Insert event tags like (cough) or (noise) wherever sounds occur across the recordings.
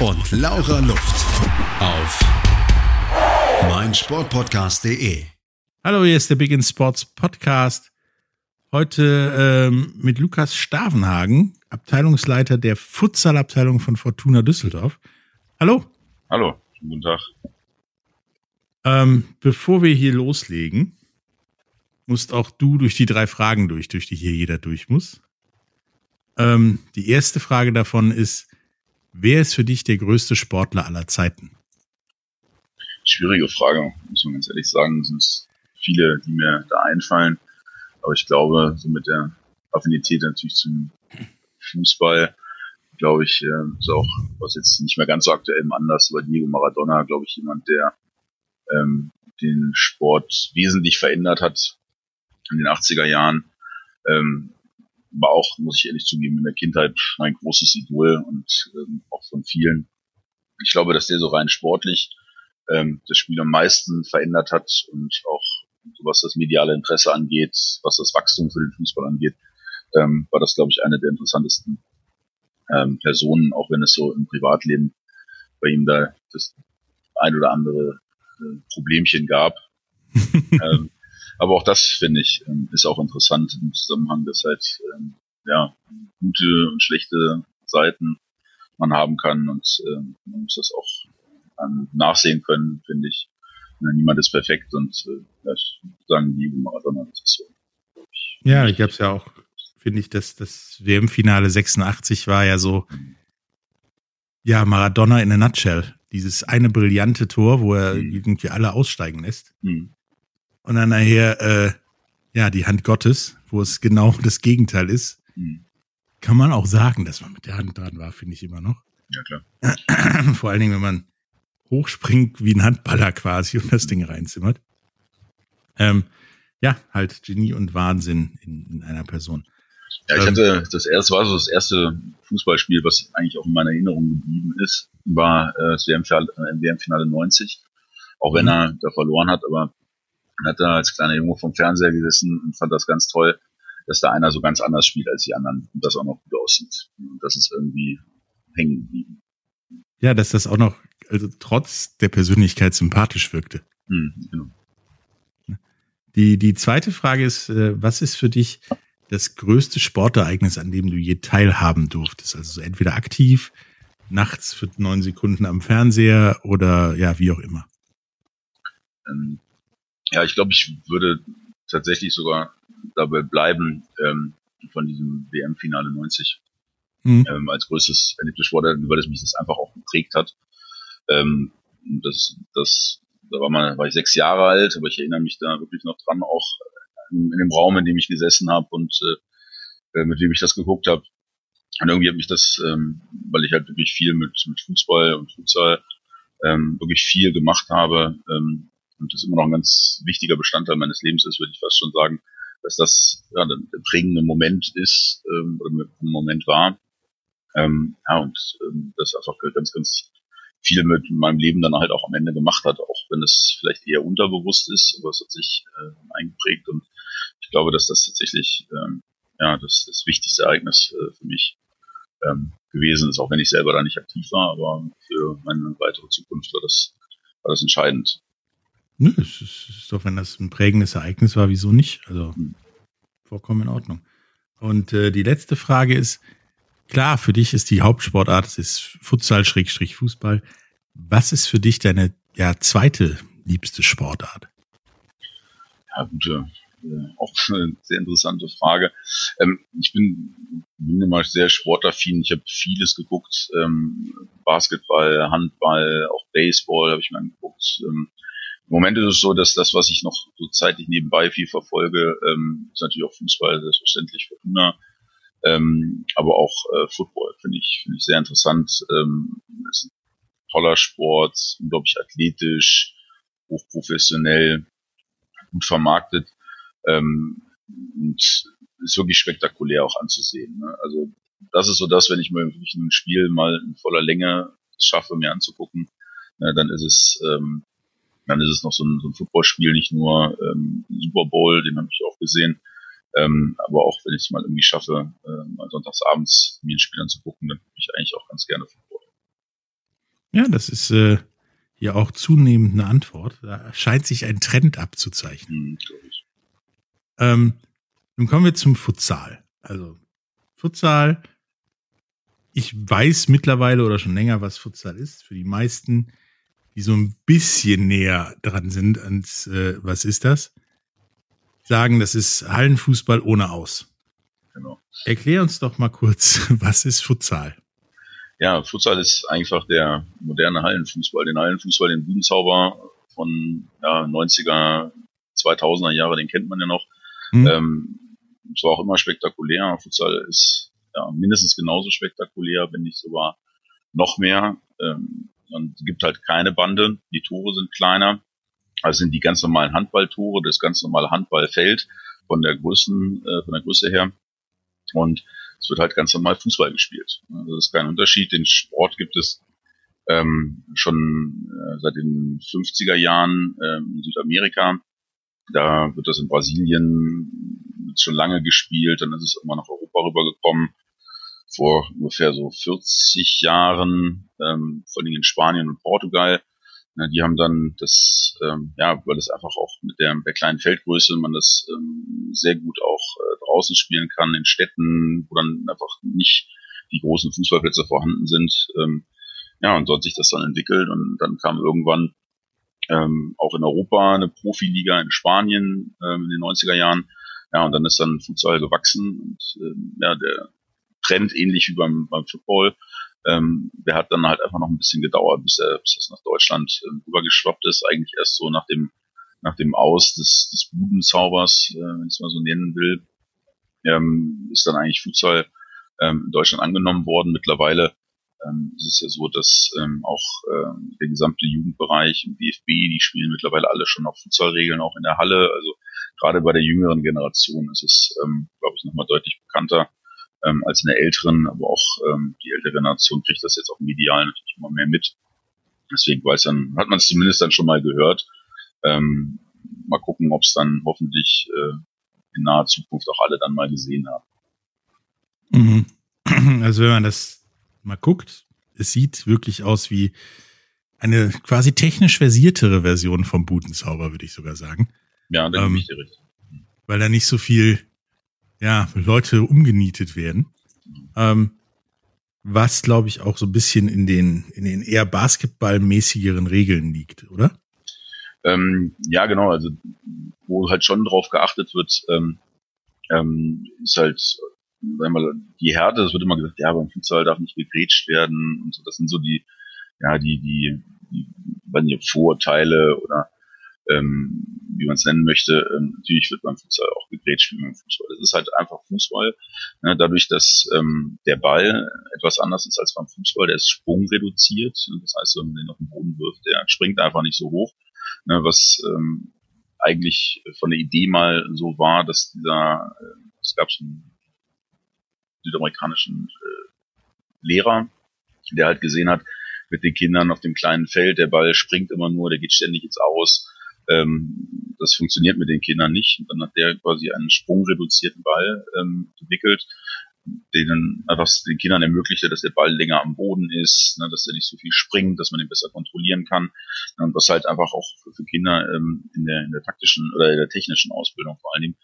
und Laura Luft. Auf meinsportpodcast.de. Hallo, hier ist der Big in Sports Podcast. Heute ähm, mit Lukas Stavenhagen, Abteilungsleiter der Futsal-Abteilung von Fortuna Düsseldorf. Hallo. Hallo, guten Tag. Ähm, bevor wir hier loslegen, musst auch du durch die drei Fragen durch, durch die hier jeder durch muss. Ähm, die erste Frage davon ist, wer ist für dich der größte Sportler aller Zeiten? Schwierige Frage, muss man ganz ehrlich sagen. Es sind viele, die mir da einfallen. Aber ich glaube, so mit der Affinität natürlich zum Fußball, glaube ich, äh, ist auch, was jetzt nicht mehr ganz so aktuell im Anlass, aber Diego Maradona, glaube ich, jemand, der ähm, den Sport wesentlich verändert hat in den 80er Jahren. Ähm, war auch, muss ich ehrlich zugeben, in der Kindheit mein großes Idol und ähm, auch von vielen. Ich glaube, dass der so rein sportlich ähm, das Spiel am meisten verändert hat und auch was das mediale Interesse angeht, was das Wachstum für den Fußball angeht, ähm, war das, glaube ich, eine der interessantesten ähm, Personen, auch wenn es so im Privatleben bei ihm da das ein oder andere äh, Problemchen gab. (laughs) ähm, aber auch das, finde ich, ähm, ist auch interessant im Zusammenhang, dass halt ähm, ja, gute und schlechte Seiten man haben kann und ähm, man muss das auch nachsehen können, finde ich. Ja, niemand ist perfekt und äh, sagen die Maradona, das ist so. Ja, ich habe es ja auch, finde ich, dass das WM-Finale 86 war ja so, ja, Maradona in a nutshell. Dieses eine brillante Tor, wo er mhm. irgendwie alle aussteigen lässt. Mhm. Und dann nachher, äh, ja, die Hand Gottes, wo es genau (laughs) das Gegenteil ist. Mhm. Kann man auch sagen, dass man mit der Hand dran war, finde ich immer noch. Ja, klar. (clears throat) Vor allen Dingen, wenn man hochspringt wie ein Handballer quasi und das Ding reinzimmert. Ähm, ja, halt Genie und Wahnsinn in, in einer Person. Ja, ich ähm, hatte das erste, war so das erste Fußballspiel, was eigentlich auch in meiner Erinnerung geblieben ist, war äh, das WM-Finale äh, 90. Auch wenn mhm. er da verloren hat, aber er hat da als kleiner Junge vom Fernseher gesessen und fand das ganz toll, dass da einer so ganz anders spielt als die anderen und das auch noch gut aussieht. Und das ist irgendwie hängen geblieben. Ja, dass das auch noch also trotz der Persönlichkeit sympathisch wirkte. Mhm, genau. Die, die zweite Frage ist, äh, was ist für dich das größte Sportereignis, an dem du je teilhaben durftest? Also so entweder aktiv, nachts für neun Sekunden am Fernseher oder ja, wie auch immer. Ähm, ja, ich glaube, ich würde tatsächlich sogar dabei bleiben ähm, von diesem WM-Finale 90 mhm. ähm, als größtes Erlebnis Sportereignis, weil es mich das einfach auch geprägt hat. Ähm, das, das, da war, man, war ich sechs Jahre alt, aber ich erinnere mich da wirklich noch dran, auch in, in dem Raum, in dem ich gesessen habe und äh, mit wem ich das geguckt habe. Und irgendwie hat mich das, ähm, weil ich halt wirklich viel mit, mit Fußball und Futsal ähm, wirklich viel gemacht habe ähm, und das immer noch ein ganz wichtiger Bestandteil meines Lebens ist, würde ich fast schon sagen, dass das ja, der prägende Moment ist ähm, oder ein Moment war. Ähm, ja, und ähm, das einfach ganz, ganz viel mit meinem Leben dann halt auch am Ende gemacht hat, auch wenn es vielleicht eher unterbewusst ist, aber es hat sich äh, eingeprägt und ich glaube, dass das tatsächlich ähm, ja das, das wichtigste Ereignis äh, für mich ähm, gewesen ist, auch wenn ich selber da nicht aktiv war, aber für meine weitere Zukunft war das, war das entscheidend. Nö, es ist doch, wenn das ein prägendes Ereignis war, wieso nicht? Also hm. vollkommen in Ordnung. Und äh, die letzte Frage ist, Klar, für dich ist die Hauptsportart, es ist Futsal, Schrägstrich, Fußball. Was ist für dich deine ja, zweite liebste Sportart? Ja, gute, äh, auch eine sehr interessante Frage. Ähm, ich bin, bin immer sehr sportaffin. Ich habe vieles geguckt. Ähm, Basketball, Handball, auch Baseball habe ich mir angeguckt. Ähm, Im Moment ist es so, dass das, was ich noch so zeitlich nebenbei viel verfolge, ähm, ist natürlich auch Fußball, selbstverständlich Fortuna ähm, aber auch äh, Football finde ich, finde ich sehr interessant. Ähm, ist toller Sport, unglaublich athletisch, hochprofessionell, gut vermarktet ähm, und ist wirklich spektakulär auch anzusehen. Ne? Also das ist so das, wenn ich mir wirklich ein Spiel mal in voller Länge schaffe, mir anzugucken, äh, dann ist es ähm, dann ist es noch so ein, so ein Footballspiel, nicht nur ähm, Super Bowl, den habe ich auch gesehen, ähm, aber auch wenn ich es mal irgendwie schaffe, äh, mal sonntagsabends mir ein Spiel anzugucken, dann gucke ich eigentlich auch ganz gerne Football. Ja, das ist äh, ja auch zunehmend eine Antwort. Da scheint sich ein Trend abzuzeichnen. Hm, ähm, nun kommen wir zum Futsal. Also Futsal, ich weiß mittlerweile oder schon länger, was Futsal ist. Für die meisten, die so ein bisschen näher dran sind ans, äh, was ist das? Sagen, das ist Hallenfußball ohne Aus. Genau. Erklär uns doch mal kurz, (laughs) was ist Futsal? Ja, Futsal ist einfach der moderne Hallenfußball. Den Hallenfußball, den Budenzauber von ja, 90er, 2000er Jahre, den kennt man ja noch. Mhm. Ähm, es war auch immer spektakulär. Futsal ist ja, mindestens genauso spektakulär, wenn nicht sogar noch mehr. Ähm, und gibt halt keine Bande. Die Tore sind kleiner. Also sind die ganz normalen Handballtore, das ganz normale Handballfeld von der Größen, äh, von der Größe her. Und es wird halt ganz normal Fußball gespielt. Also das ist kein Unterschied. Den Sport gibt es ähm, schon äh, seit den 50er Jahren äh, in Südamerika. Da wird das in Brasilien schon lange gespielt, dann ist es immer nach Europa rübergekommen. Vor ungefähr so 40 Jahren, ähm, vor allem in Spanien und Portugal. Ja, die haben dann das, ähm, ja, weil es einfach auch mit der, der kleinen Feldgröße man das ähm, sehr gut auch äh, draußen spielen kann, in Städten, wo dann einfach nicht die großen Fußballplätze vorhanden sind. Ähm, ja, und dort sich das dann entwickelt und dann kam irgendwann ähm, auch in Europa eine Profiliga in Spanien ähm, in den 90er Jahren. Ja, und dann ist dann Futsal gewachsen und ähm, ja, der Trend ähnlich wie beim, beim Football, ähm, der hat dann halt einfach noch ein bisschen gedauert, bis er bis das nach Deutschland ähm, rübergeschwappt ist. Eigentlich erst so nach dem nach dem Aus des, des Budenzaubers, äh, wenn ich es mal so nennen will, ähm, ist dann eigentlich Futsal ähm, in Deutschland angenommen worden. Mittlerweile ähm, es ist ja so, dass ähm, auch ähm, der gesamte Jugendbereich im DFB, die spielen mittlerweile alle schon auf Futsalregeln, auch in der Halle. Also gerade bei der jüngeren Generation ist es, ähm, glaube ich, nochmal deutlich bekannter ähm, als in der älteren, aber auch ähm, die ältere Generation kriegt das jetzt auch medial natürlich immer mehr mit. Deswegen weiß dann, hat man es zumindest dann schon mal gehört. Ähm, mal gucken, ob es dann hoffentlich äh, in naher Zukunft auch alle dann mal gesehen haben. Mhm. (clears throat) Also wenn man das mal guckt, es sieht wirklich aus wie eine quasi technisch versiertere Version vom Budenzauber, würde ich sogar sagen. Ja, da ähm, ich dir recht. Weil da nicht so viel, ja, Leute umgenietet werden. Ähm, was, glaube ich, auch so ein bisschen in den, in den eher basketballmäßigeren Regeln liegt, oder? Ähm, ja, genau, also wo halt schon drauf geachtet wird, ähm, ähm, ist halt sagen wir mal, die Härte, das wird immer gesagt, ja, beim Futsal darf nicht gegrätscht werden und so. Das sind so die, ja, die, die, die, die Vorurteile oder ähm, wie man es nennen möchte. Ähm, natürlich wird beim Futsal auch gegrätscht wie beim Fußball. Das ist halt einfach Fußball. Ne? Dadurch, dass ähm, der Ball etwas anders ist als beim Fußball, der ist sprungreduziert. Das heißt, wenn man den auf den Boden wirft, der springt einfach nicht so hoch. Ne? Was ähm, eigentlich von der Idee mal so war, dass dieser, äh, es gab so einen südamerikanischen äh, Lehrer, der halt gesehen hat, mit den Kindern auf dem kleinen Feld, der Ball springt immer nur, der geht ständig ins Aus. Ähm, das funktioniert mit den Kindern nicht. Und dann hat der quasi einen sprungreduzierten Ball ähm, entwickelt, denen einfach den Kindern ermöglichte, dass der Ball länger am Boden ist, ne, dass er nicht so viel springt, dass man ihn besser kontrollieren kann. Und was halt einfach auch für, für Kinder ähm, in, der, in der taktischen oder in der technischen Ausbildung vor allen Dingen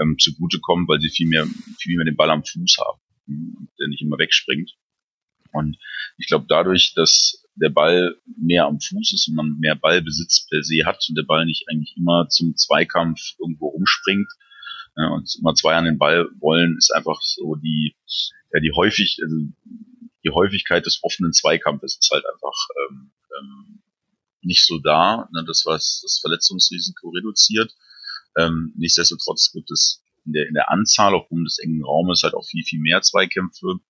ähm, zugutekommt, weil sie viel mehr, viel mehr den Ball am Fuß haben der nicht immer wegspringt. Und ich glaube, dadurch, dass der Ball mehr am Fuß ist und man mehr Ballbesitz per se hat und der Ball nicht eigentlich immer zum Zweikampf irgendwo rumspringt ja, und immer zwei an den Ball wollen, ist einfach so die, ja, die häufig, also die Häufigkeit des offenen Zweikampfes ist halt einfach ähm, ähm, nicht so da. Ne, das was das Verletzungsrisiko reduziert. Ähm, nichtsdestotrotz gibt es in der, in der Anzahl aufgrund des engen Raumes halt auch viel, viel mehr Zweikämpfe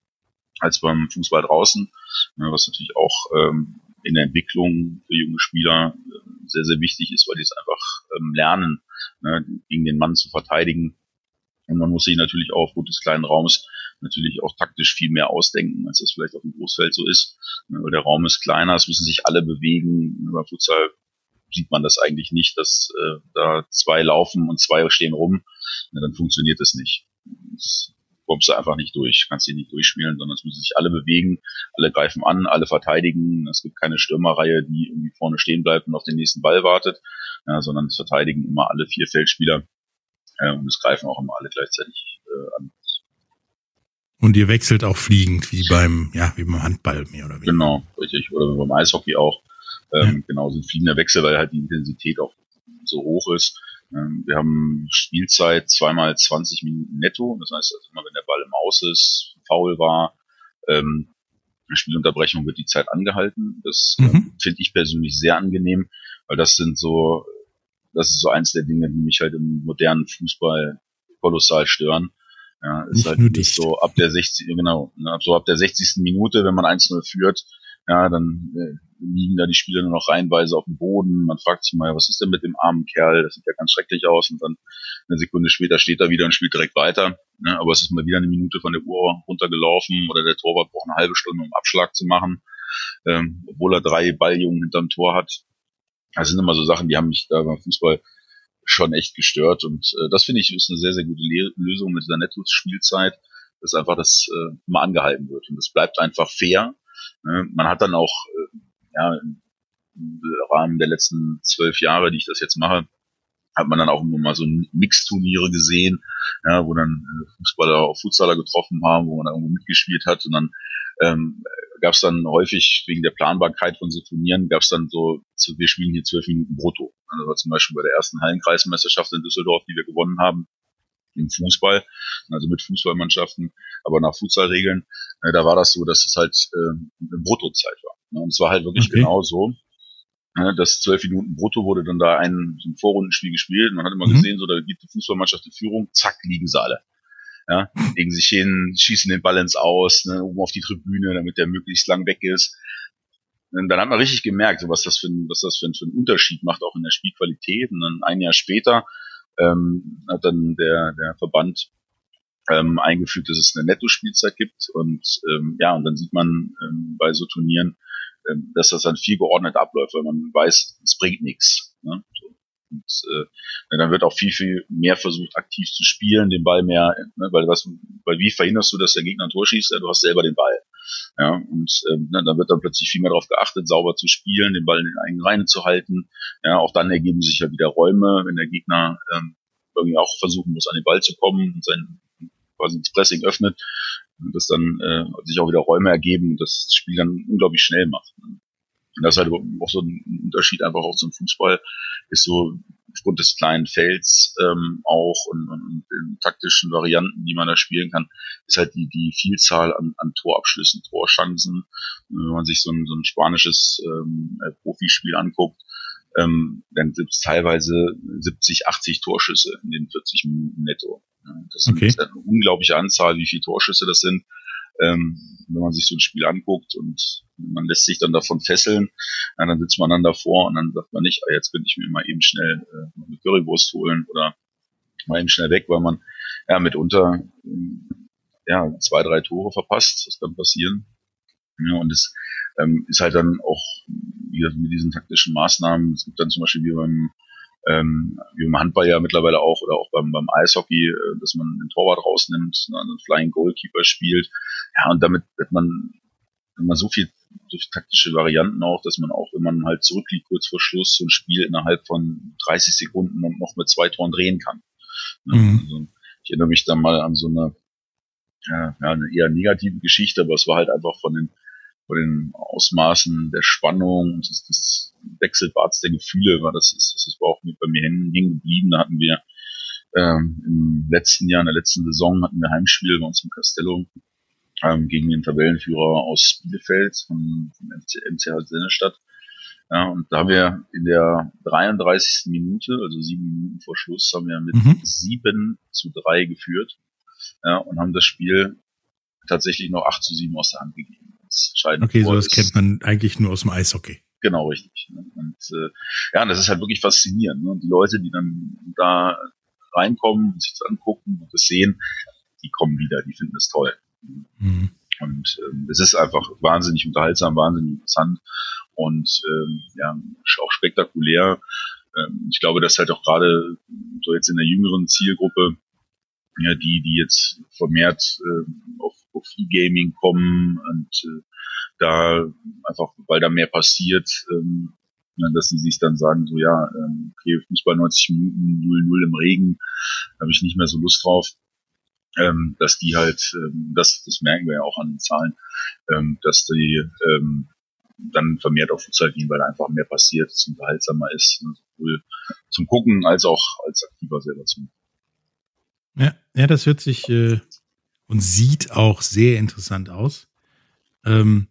als beim Fußball draußen, ne, was natürlich auch ähm, in der Entwicklung für junge Spieler äh, sehr, sehr wichtig ist, weil die es einfach ähm, lernen, ne, gegen den Mann zu verteidigen. Und man muss sich natürlich auch aufgrund des kleinen Raums natürlich auch taktisch viel mehr ausdenken, als das vielleicht auf dem Großfeld so ist. Ne, der Raum ist kleiner, es müssen sich alle bewegen. Beim Futsal sieht man das eigentlich nicht, dass äh, da zwei laufen und zwei stehen rum. Dann funktioniert das nicht. Das kommst du einfach nicht durch, kannst dich nicht durchspielen, sondern es müssen sich alle bewegen, alle greifen an, alle verteidigen. Es gibt keine Stürmerreihe, die irgendwie vorne stehen bleibt und auf den nächsten Ball wartet, ja, sondern es verteidigen immer alle vier Feldspieler äh, und es greifen auch immer alle gleichzeitig äh, an. Und ihr wechselt auch fliegend, wie beim, ja, wie beim Handball mehr oder weniger. Genau, richtig. Oder beim Eishockey auch. Ähm, ja. Genau, sind fliegender Wechsel, weil halt die Intensität auch so hoch ist. Ähm, wir haben Spielzeit zweimal 20 Minuten netto. Das heißt, also immer wenn der Ball im Aus ist, faul war, ähm, Spielunterbrechung wird die Zeit angehalten. Das äh, mhm. finde ich persönlich sehr angenehm, weil das sind so, das ist so eins der Dinge, die mich halt im modernen Fußball kolossal stören. Ja, ist nicht halt nur so ab der 60, genau, ne, so ab der 60. Minute, wenn man 1-0 führt, ja, dann äh, liegen da die Spieler nur noch reihenweise auf dem Boden. Man fragt sich mal, was ist denn mit dem armen Kerl? Das sieht ja ganz schrecklich aus. Und dann eine Sekunde später steht er wieder und spielt direkt weiter. Ne? Aber es ist mal wieder eine Minute von der Uhr runtergelaufen oder der Torwart braucht eine halbe Stunde, um Abschlag zu machen, ähm, obwohl er drei Balljungen hinterm Tor hat. Das sind immer so Sachen, die haben mich da beim Fußball schon echt gestört. Und äh, das finde ich ist eine sehr, sehr gute Le Lösung mit dieser Netto-Spielzeit, dass einfach das äh, mal angehalten wird. Und das bleibt einfach fair. Ne? Man hat dann auch äh, ja, im Rahmen der letzten zwölf Jahre, die ich das jetzt mache, hat man dann auch immer mal so Mixturniere gesehen, ja, wo dann äh, Fußballer auf Futsaler getroffen haben, wo man dann irgendwo mitgespielt hat und dann ähm, gab es dann häufig wegen der Planbarkeit von so Turnieren, gab es dann so, wir spielen hier zwölf Minuten brutto. Das war zum Beispiel bei der ersten Hallenkreismeisterschaft in Düsseldorf, die wir gewonnen haben, im Fußball, also mit Fußballmannschaften, aber nach Futsalregeln, äh, da war das so, dass es halt äh, eine Bruttozeit war. Ne? Und es war halt wirklich okay. genau so, ne, dass zwölf Minuten brutto wurde dann da ein, so ein Vorrundenspiel gespielt. Man hat immer mhm. gesehen, so da gibt die Fußballmannschaft die Führung, zack, liegen sie alle. Ja, legen sich hin, schießen den Ball ins Aus, ne, oben auf die Tribüne, damit der möglichst lang weg ist. Und dann hat man richtig gemerkt, so was das für ein, was das für ein, für ein Unterschied macht, auch in der Spielqualität. Und dann ein Jahr später ähm, hat dann der, der Verband ähm, eingeführt, dass es eine Netto-Spielzeit gibt. Und ähm, ja, und dann sieht man ähm, bei so Turnieren, dass das dann viel geordnet abläuft, weil man weiß, es bringt nichts. Ne? Und äh, dann wird auch viel, viel mehr versucht, aktiv zu spielen, den Ball mehr, ne, weil was, weil wie verhinderst du, dass der Gegner ein Tor schießt? Ja, du hast selber den Ball. Ja, und ähm, ne, dann wird dann plötzlich viel mehr darauf geachtet, sauber zu spielen, den Ball in den eigenen Reihen zu halten. Ja, auch dann ergeben sich ja wieder Räume, wenn der Gegner ähm, irgendwie auch versuchen muss, an den Ball zu kommen und sein quasi das Pressing öffnet und das dann äh, sich auch wieder Räume ergeben und das Spiel dann unglaublich schnell macht. Und das ist halt auch so ein Unterschied einfach auch zum Fußball, ist so aufgrund des kleinen Felds ähm, auch und, und, und den taktischen Varianten, die man da spielen kann, ist halt die, die Vielzahl an, an Torabschlüssen, Torchancen. Wenn man sich so ein, so ein spanisches ähm, Profispiel anguckt, ähm, dann gibt es teilweise 70, 80 Torschüsse in den 40 Minuten netto. Das okay. ist eine unglaubliche Anzahl, wie viele Torschüsse das sind. Ähm, wenn man sich so ein Spiel anguckt und man lässt sich dann davon fesseln, ja, dann sitzt man dann davor und dann sagt man nicht, ah, jetzt könnte ich mir mal eben schnell äh, eine Currywurst holen oder mal eben schnell weg, weil man ja mitunter ähm, ja, zwei, drei Tore verpasst. Das kann passieren. Ja, und es ähm, ist halt dann auch wie mit diesen taktischen Maßnahmen. Es gibt dann zum Beispiel wie beim ähm, wie beim Handball ja mittlerweile auch oder auch beim, beim Eishockey, äh, dass man den Torwart rausnimmt, ne, einen Flying Goalkeeper spielt. Ja, und damit wird man, wenn man so viel, so viel taktische Varianten auch, dass man auch, wenn man halt zurückliegt kurz vor Schluss, so ein Spiel innerhalb von 30 Sekunden noch mit zwei Toren drehen kann. Ne, mhm. Also, ich erinnere mich dann mal an so eine, ja, eine eher negative Geschichte, aber es war halt einfach von den von den Ausmaßen der Spannung und des, des Wechselbads der Gefühle war das ist, das ist auch mit bei mir hängen geblieben. Da hatten wir ähm, im letzten Jahr, in der letzten Saison hatten wir Heimspiel bei uns im Castello ähm, gegen den Tabellenführer aus Bielefeld von, von MC, MCH Sennestadt. Ja, und da haben wir in der 33. Minute, also sieben Minuten vor Schluss, haben wir mit mhm. sieben zu drei geführt ja, und haben das Spiel tatsächlich noch 8 zu 7 aus der Hand gegeben. Das entscheidende Okay, so das kennt man eigentlich nur aus dem Eishockey. Genau, richtig. Ne? Und äh, ja, und das ist halt wirklich faszinierend. Ne? Die Leute, die dann da reinkommen, sich das angucken und das sehen, die kommen wieder, die finden es toll. Mhm. Und ähm, es ist einfach wahnsinnig unterhaltsam, wahnsinnig interessant und ähm, ja, auch spektakulär. Ähm, ich glaube, dass halt auch gerade so jetzt in der jüngeren Zielgruppe, ja, die, die jetzt vermehrt äh, auf, auf E-Gaming kommen und äh, da einfach, weil da mehr passiert, ähm, dass sie sich dann sagen, so ja, ähm, okay, Fußball 90 Minuten, 0-0 im Regen, habe ich nicht mehr so Lust drauf. Ähm, dass die halt, ähm, das, das merken wir ja auch an den Zahlen, ähm, dass die ähm, dann vermehrt auf Futsal gehen, weil da einfach mehr passiert, es unterhaltsamer ist, ne, sowohl zum Gucken als auch als aktiver selber zu. Ja, ja, das hört sich äh, und sieht auch sehr interessant aus. Ähm,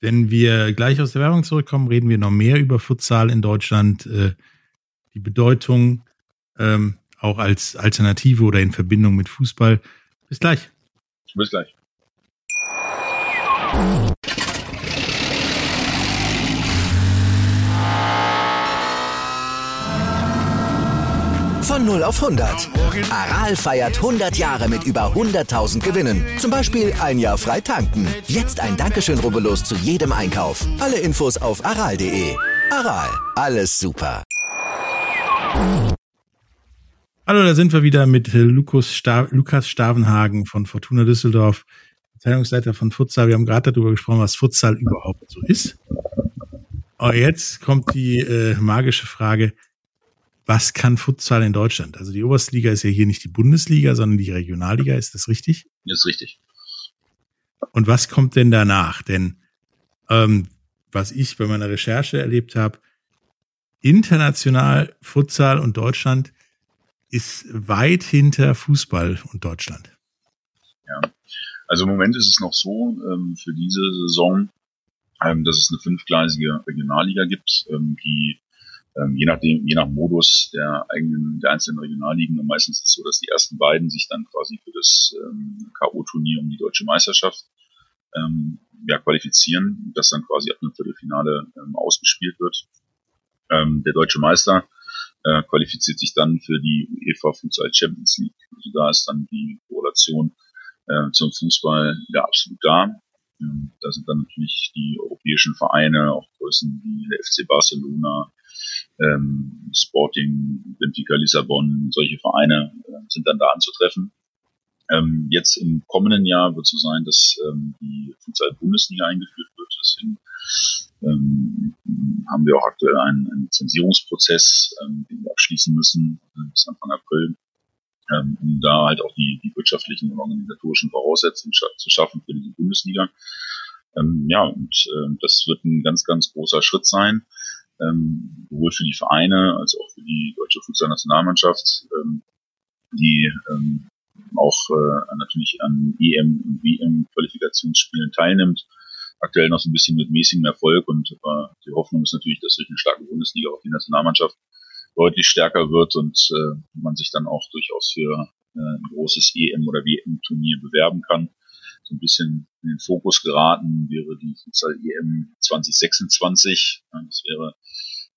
wenn wir gleich aus der Werbung zurückkommen, reden wir noch mehr über Futsal in Deutschland, äh, die Bedeutung ähm, auch als Alternative oder in Verbindung mit Fußball. Bis gleich. Bis gleich. 0 auf 100. Aral feiert 100 Jahre mit über 100.000 Gewinnen. Zum Beispiel ein Jahr frei tanken. Jetzt ein Dankeschön, rubbellos zu jedem Einkauf. Alle Infos auf aral.de. Aral, alles super. Hallo, da sind wir wieder mit Lukas, Sta Lukas Stavenhagen von Fortuna Düsseldorf, Teilungsleiter von Futsal. Wir haben gerade darüber gesprochen, was Futsal überhaupt so ist. Aber jetzt kommt die äh, magische Frage, was kann Futsal in Deutschland? Also die oberste Liga ist ja hier nicht die Bundesliga, sondern die Regionalliga. Ist das richtig? Das ist richtig. Und was kommt denn danach? Denn ähm, was ich bei meiner Recherche erlebt habe, international Futsal und Deutschland ist weit hinter Fußball und Deutschland. Ja, also im Moment ist es noch so ähm, für diese Saison, ähm, dass es eine fünfgleisige Regionalliga gibt, ähm, die ähm, je nachdem, je nach Modus der eigenen, der einzelnen Regionalligen. Und meistens ist es so, dass die ersten beiden sich dann quasi für das ähm, K.O.-Turnier um die deutsche Meisterschaft ähm, ja, qualifizieren, das dann quasi ab einem Viertelfinale ähm, ausgespielt wird. Ähm, der deutsche Meister äh, qualifiziert sich dann für die UEFA Futsal Champions League. Also da ist dann die Korrelation äh, zum Fußball ja absolut da. Ähm, da sind dann natürlich die europäischen Vereine, auch Größen wie der FC Barcelona, ähm, Sporting, Benfica Lissabon, solche Vereine äh, sind dann da anzutreffen. Ähm, jetzt im kommenden Jahr wird so sein, dass ähm, die Futsal-Bundesliga eingeführt wird. Deswegen ähm, haben wir auch aktuell einen, einen Zensierungsprozess, ähm, den wir abschließen müssen äh, bis Anfang April, ähm, um da halt auch die, die wirtschaftlichen und organisatorischen Voraussetzungen scha zu schaffen für die Bundesliga. Ähm, ja, und äh, das wird ein ganz, ganz großer Schritt sein ähm, sowohl für die Vereine als auch für die deutsche Fußballnationalmannschaft, ähm, die ähm, auch äh, natürlich an EM und WM-Qualifikationsspielen teilnimmt. Aktuell noch so ein bisschen mit mäßigem Erfolg und äh, die Hoffnung ist natürlich, dass durch eine starke Bundesliga auch die Nationalmannschaft deutlich stärker wird und äh, man sich dann auch durchaus für äh, ein großes EM- oder WM-Turnier bewerben kann ein bisschen in den Fokus geraten wäre die Futsal EM 2026. Das wäre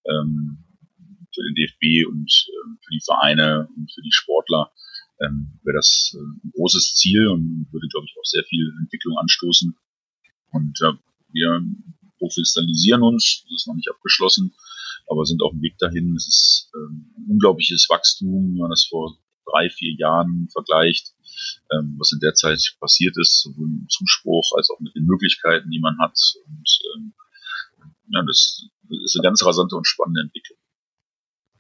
ähm, für den DFB und äh, für die Vereine und für die Sportler ähm, wäre das äh, ein großes Ziel und würde, glaube ich, auch sehr viel Entwicklung anstoßen. Und äh, wir professionalisieren uns, das ist noch nicht abgeschlossen, aber sind auf dem Weg dahin. Es ist ähm, ein unglaubliches Wachstum, wenn man das vor drei, vier Jahren vergleicht, ähm, was in der Zeit passiert ist, sowohl im Zuspruch als auch mit den Möglichkeiten, die man hat. Und ähm, ja, das ist eine ganz rasante und spannende Entwicklung.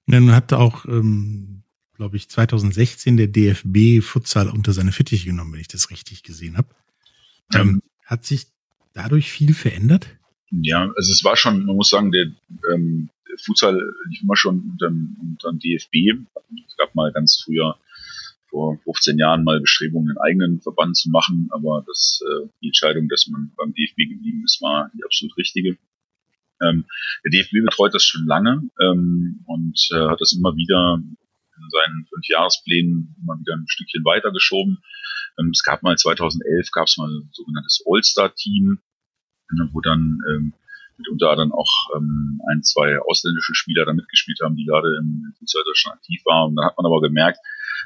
Ja, nun hat auch, ähm, glaube ich, 2016 der DFB Futsal unter seine Fittiche genommen, wenn ich das richtig gesehen habe. Ähm, hat sich dadurch viel verändert? Ja, also es war schon, man muss sagen, der ähm, Futsal lief immer schon unter, unter dem DFB. Es gab mal ganz früher vor 15 Jahren mal Bestrebungen, einen eigenen Verband zu machen, aber das, äh, die Entscheidung, dass man beim DFB geblieben ist, war die absolut richtige. Ähm, der DFB betreut das schon lange ähm, und äh, hat das immer wieder in seinen Fünfjahresplänen immer wieder ein Stückchen weitergeschoben. Ähm, es gab mal 2011 gab es mal ein sogenanntes All-Star-Team, ne, wo dann ähm, mitunter dann auch ähm, ein, zwei ausländische Spieler da mitgespielt haben, die gerade im Fußball aktiv waren. Und dann hat man aber gemerkt,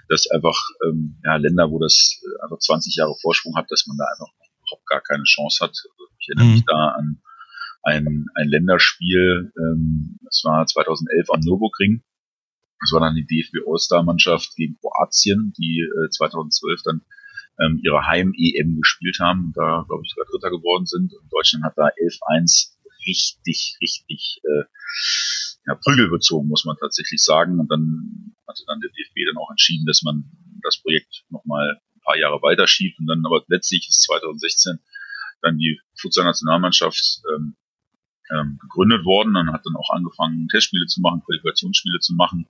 dass einfach ähm, ja, Länder, wo das äh, einfach 20 Jahre Vorsprung hat, dass man da einfach überhaupt gar keine Chance hat. Also ich erinnere mhm. mich da an ein, ein Länderspiel, ähm, das war 2011 am Nürburgring. Das war dann die DFB All-Star-Mannschaft gegen Kroatien, die äh, 2012 dann ähm, ihre Heim-EM gespielt haben und da, glaube ich, sogar Dritter geworden sind. Und Deutschland hat da 11-1 richtig, richtig äh, ja, Prügel bezogen, muss man tatsächlich sagen. Und dann hatte dann der DFB dann auch entschieden, dass man das Projekt nochmal ein paar Jahre weiterschiebt. Und dann aber letztlich ist 2016 dann die Futsal-Nationalmannschaft ähm, ähm, gegründet worden. Dann hat dann auch angefangen, Testspiele zu machen, Qualifikationsspiele zu machen.